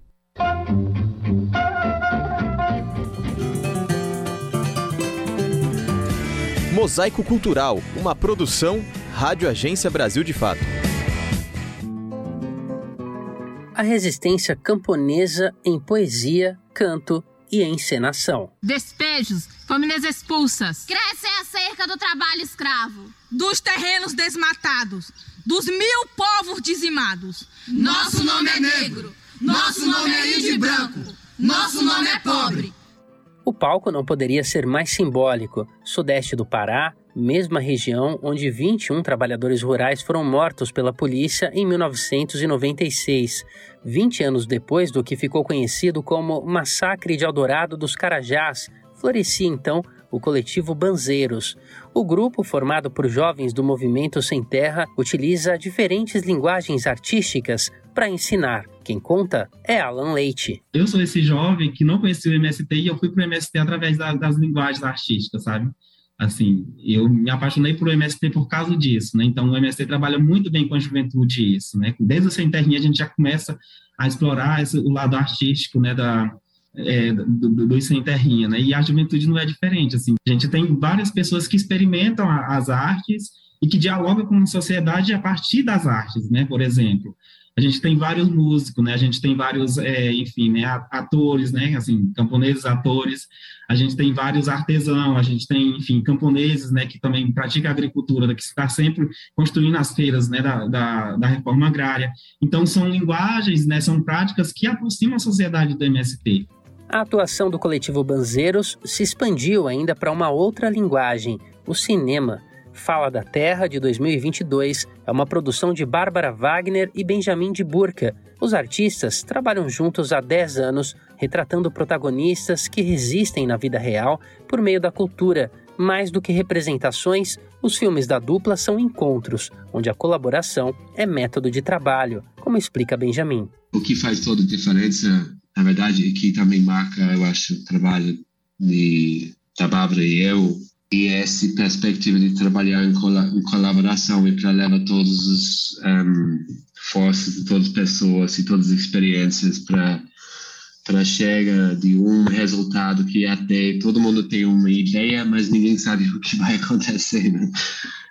Mosaico Cultural, uma produção Rádio Agência Brasil de Fato a resistência camponesa em poesia, canto e encenação. Despejos, famílias expulsas. Crescem a cerca do trabalho escravo. Dos terrenos desmatados. Dos mil povos dizimados. Nosso nome é negro. Nosso nome é índio e branco. Nosso nome é pobre. O palco não poderia ser mais simbólico. Sudeste do Pará, mesma região onde 21 trabalhadores rurais foram mortos pela polícia em 1996, 20 anos depois do que ficou conhecido como Massacre de Eldorado dos Carajás. Florescia então o coletivo Banzeiros. O grupo, formado por jovens do movimento Sem Terra, utiliza diferentes linguagens artísticas para ensinar. Quem conta é Alan Leite. Eu sou esse jovem que não conhecia o MST e eu fui para o MST através da, das linguagens artísticas, sabe? Assim, eu me apaixonei por MST por causa disso, né? Então, o MST trabalha muito bem com a juventude isso, né? Desde o Sem Terrinha a gente já começa a explorar esse, o lado artístico, né, da, é, do, do, do né? E a juventude não é diferente, assim. A gente tem várias pessoas que experimentam a, as artes e que dialogam com a sociedade a partir das artes, né? Por exemplo, a gente tem vários músicos, né? A gente tem vários, é, enfim, né? Atores, né? Assim, camponeses, atores. A gente tem vários artesãos. A gente tem, enfim, camponeses, né? Que também praticam agricultura, né, que está sempre construindo as feiras, né? Da, da, da, reforma agrária. Então, são linguagens, né? São práticas que aproximam a sociedade do MST. A atuação do coletivo Banzeiros se expandiu ainda para uma outra linguagem, o cinema. Fala da Terra, de 2022, é uma produção de Bárbara Wagner e Benjamin de Burca. Os artistas trabalham juntos há 10 anos, retratando protagonistas que resistem na vida real por meio da cultura. Mais do que representações, os filmes da dupla são encontros, onde a colaboração é método de trabalho, como explica Benjamin. O que faz toda a diferença na verdade, que também marca, eu acho, o trabalho de, da Bárbara e eu, e essa perspectiva de trabalhar em, em colaboração e para levar todas as um, forças de todas as pessoas e todas as experiências para para chegar de um resultado que até todo mundo tem uma ideia, mas ninguém sabe o que vai acontecer. Né?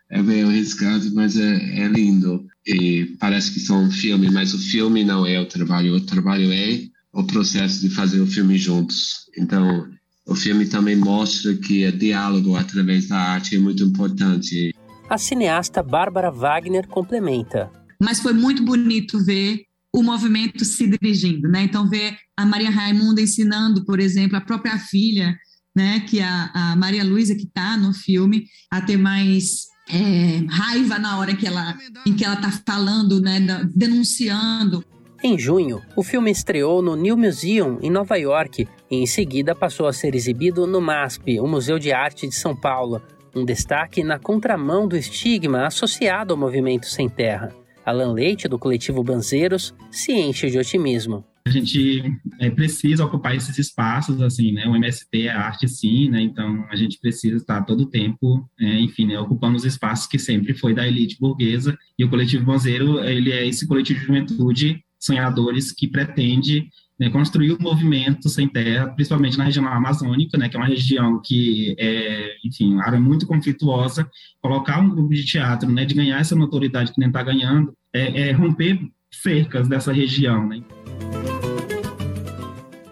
É meio arriscado, mas é, é lindo. E parece que são um filme, mas o filme não é o trabalho, o trabalho é o processo de fazer o filme juntos. Então, o filme também mostra que o diálogo através da arte é muito importante. A cineasta Bárbara Wagner complementa. Mas foi muito bonito ver o movimento se dirigindo, né? Então ver a Maria Raimunda ensinando, por exemplo, a própria filha, né? Que a, a Maria Luísa que está no filme a ter mais é, raiva na hora que ela, em que ela está falando, né? Denunciando em junho, o filme estreou no New Museum, em Nova York, e em seguida passou a ser exibido no MASP, o Museu de Arte de São Paulo, um destaque na contramão do estigma associado ao movimento sem terra. Alan Leite, do coletivo Banzeiros, se enche de otimismo. A gente é, precisa ocupar esses espaços, assim, né? O MST é arte, sim, né? Então a gente precisa estar todo o tempo, é, enfim, né? ocupando os espaços que sempre foi da elite burguesa. E o coletivo Banzeiro, ele é esse coletivo de juventude sonhadores que pretende né, construir o um movimento sem terra, principalmente na região amazônica, né, que é uma região que é, enfim, uma área muito conflituosa. Colocar um grupo de teatro, né, de ganhar essa notoriedade que nem está ganhando, é, é, romper cercas dessa região. Né.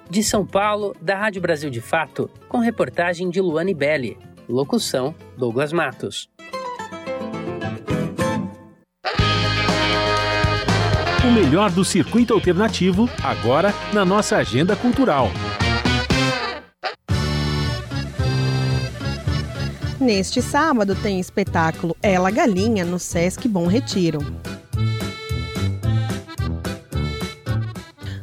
De São Paulo, da Rádio Brasil de Fato, com reportagem de Luane Belli. Locução: Douglas Matos. O melhor do circuito alternativo, agora na nossa agenda cultural. Neste sábado tem espetáculo Ela Galinha no Sesc Bom Retiro.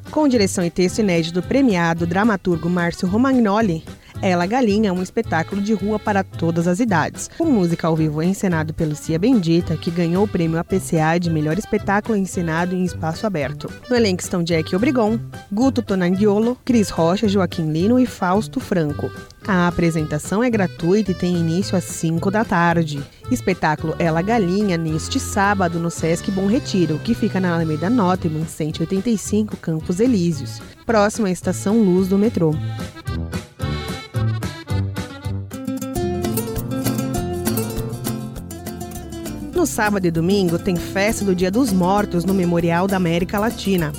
Com direção e texto inédito do premiado dramaturgo Márcio Romagnoli, ela Galinha é um espetáculo de rua para todas as idades. O música ao vivo encenado pelo Cia Bendita, que ganhou o prêmio APCA de melhor espetáculo encenado em espaço aberto. No elenco estão Jack Obrigon, Guto Tonandiolo, Cris Rocha, Joaquim Lino e Fausto Franco. A apresentação é gratuita e tem início às 5 da tarde. Espetáculo Ela Galinha neste sábado no Sesc Bom Retiro, que fica na Alameda Notman 185, Campos Elíseos, próximo à estação Luz do metrô. No sábado e domingo tem festa do Dia dos Mortos no Memorial da América Latina.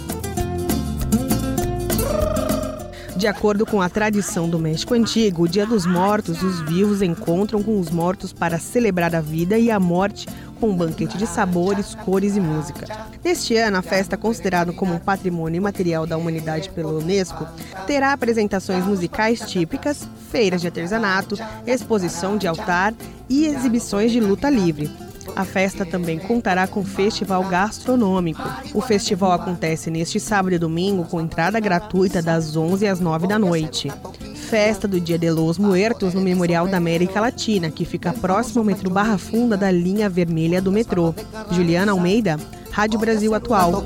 De acordo com a tradição do México Antigo, o Dia dos Mortos, os vivos encontram com os mortos para celebrar a vida e a morte com um banquete de sabores, cores e música. Neste ano, a festa, considerada como um patrimônio imaterial da humanidade pela Unesco, terá apresentações musicais típicas, feiras de artesanato, exposição de altar e exibições de luta livre. A festa também contará com festival gastronômico. O festival acontece neste sábado e domingo com entrada gratuita das 11 às 9 da noite. festa do Dia de los Muertos no Memorial da América Latina, que fica próximo ao metrô Barra Funda da linha vermelha do metrô. Juliana Almeida, Rádio Brasil Atual.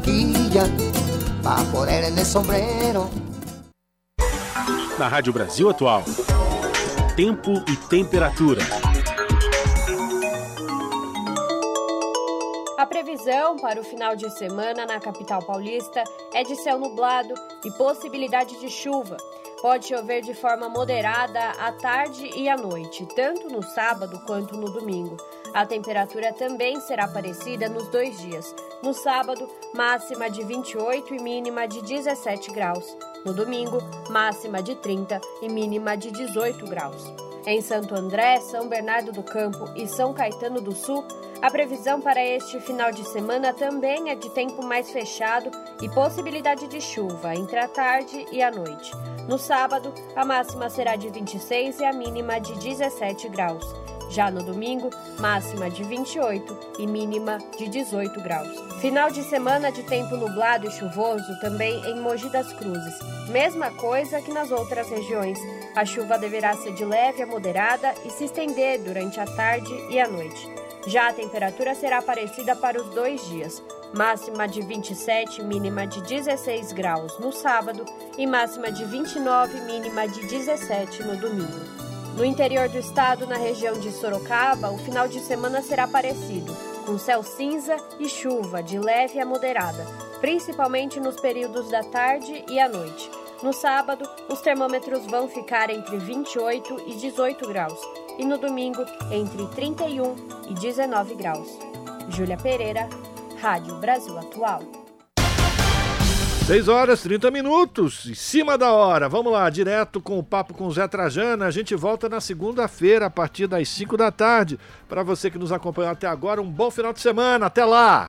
Na Rádio Brasil Atual, tempo e temperatura. Previsão para o final de semana na capital paulista é de céu nublado e possibilidade de chuva. Pode chover de forma moderada à tarde e à noite, tanto no sábado quanto no domingo. A temperatura também será parecida nos dois dias. No sábado, máxima de 28 e mínima de 17 graus. No domingo, máxima de 30 e mínima de 18 graus. Em Santo André, São Bernardo do Campo e São Caetano do Sul, a previsão para este final de semana também é de tempo mais fechado e possibilidade de chuva entre a tarde e a noite. No sábado, a máxima será de 26 e a mínima de 17 graus. Já no domingo, máxima de 28 e mínima de 18 graus. Final de semana de tempo nublado e chuvoso também em Mogi das Cruzes. Mesma coisa que nas outras regiões. A chuva deverá ser de leve a moderada e se estender durante a tarde e a noite. Já a temperatura será parecida para os dois dias, máxima de 27, mínima de 16 graus no sábado e máxima de 29, mínima de 17 no domingo. No interior do estado, na região de Sorocaba, o final de semana será parecido, com céu cinza e chuva de leve a moderada, principalmente nos períodos da tarde e à noite. No sábado, os termômetros vão ficar entre 28 e 18 graus e no domingo entre 31 e 19 graus. Júlia Pereira, Rádio Brasil Atual. 6 horas 30 minutos, em cima da hora. Vamos lá, direto com o papo com Zé Trajana. A gente volta na segunda-feira, a partir das 5 da tarde. Para você que nos acompanhou até agora, um bom final de semana. Até lá!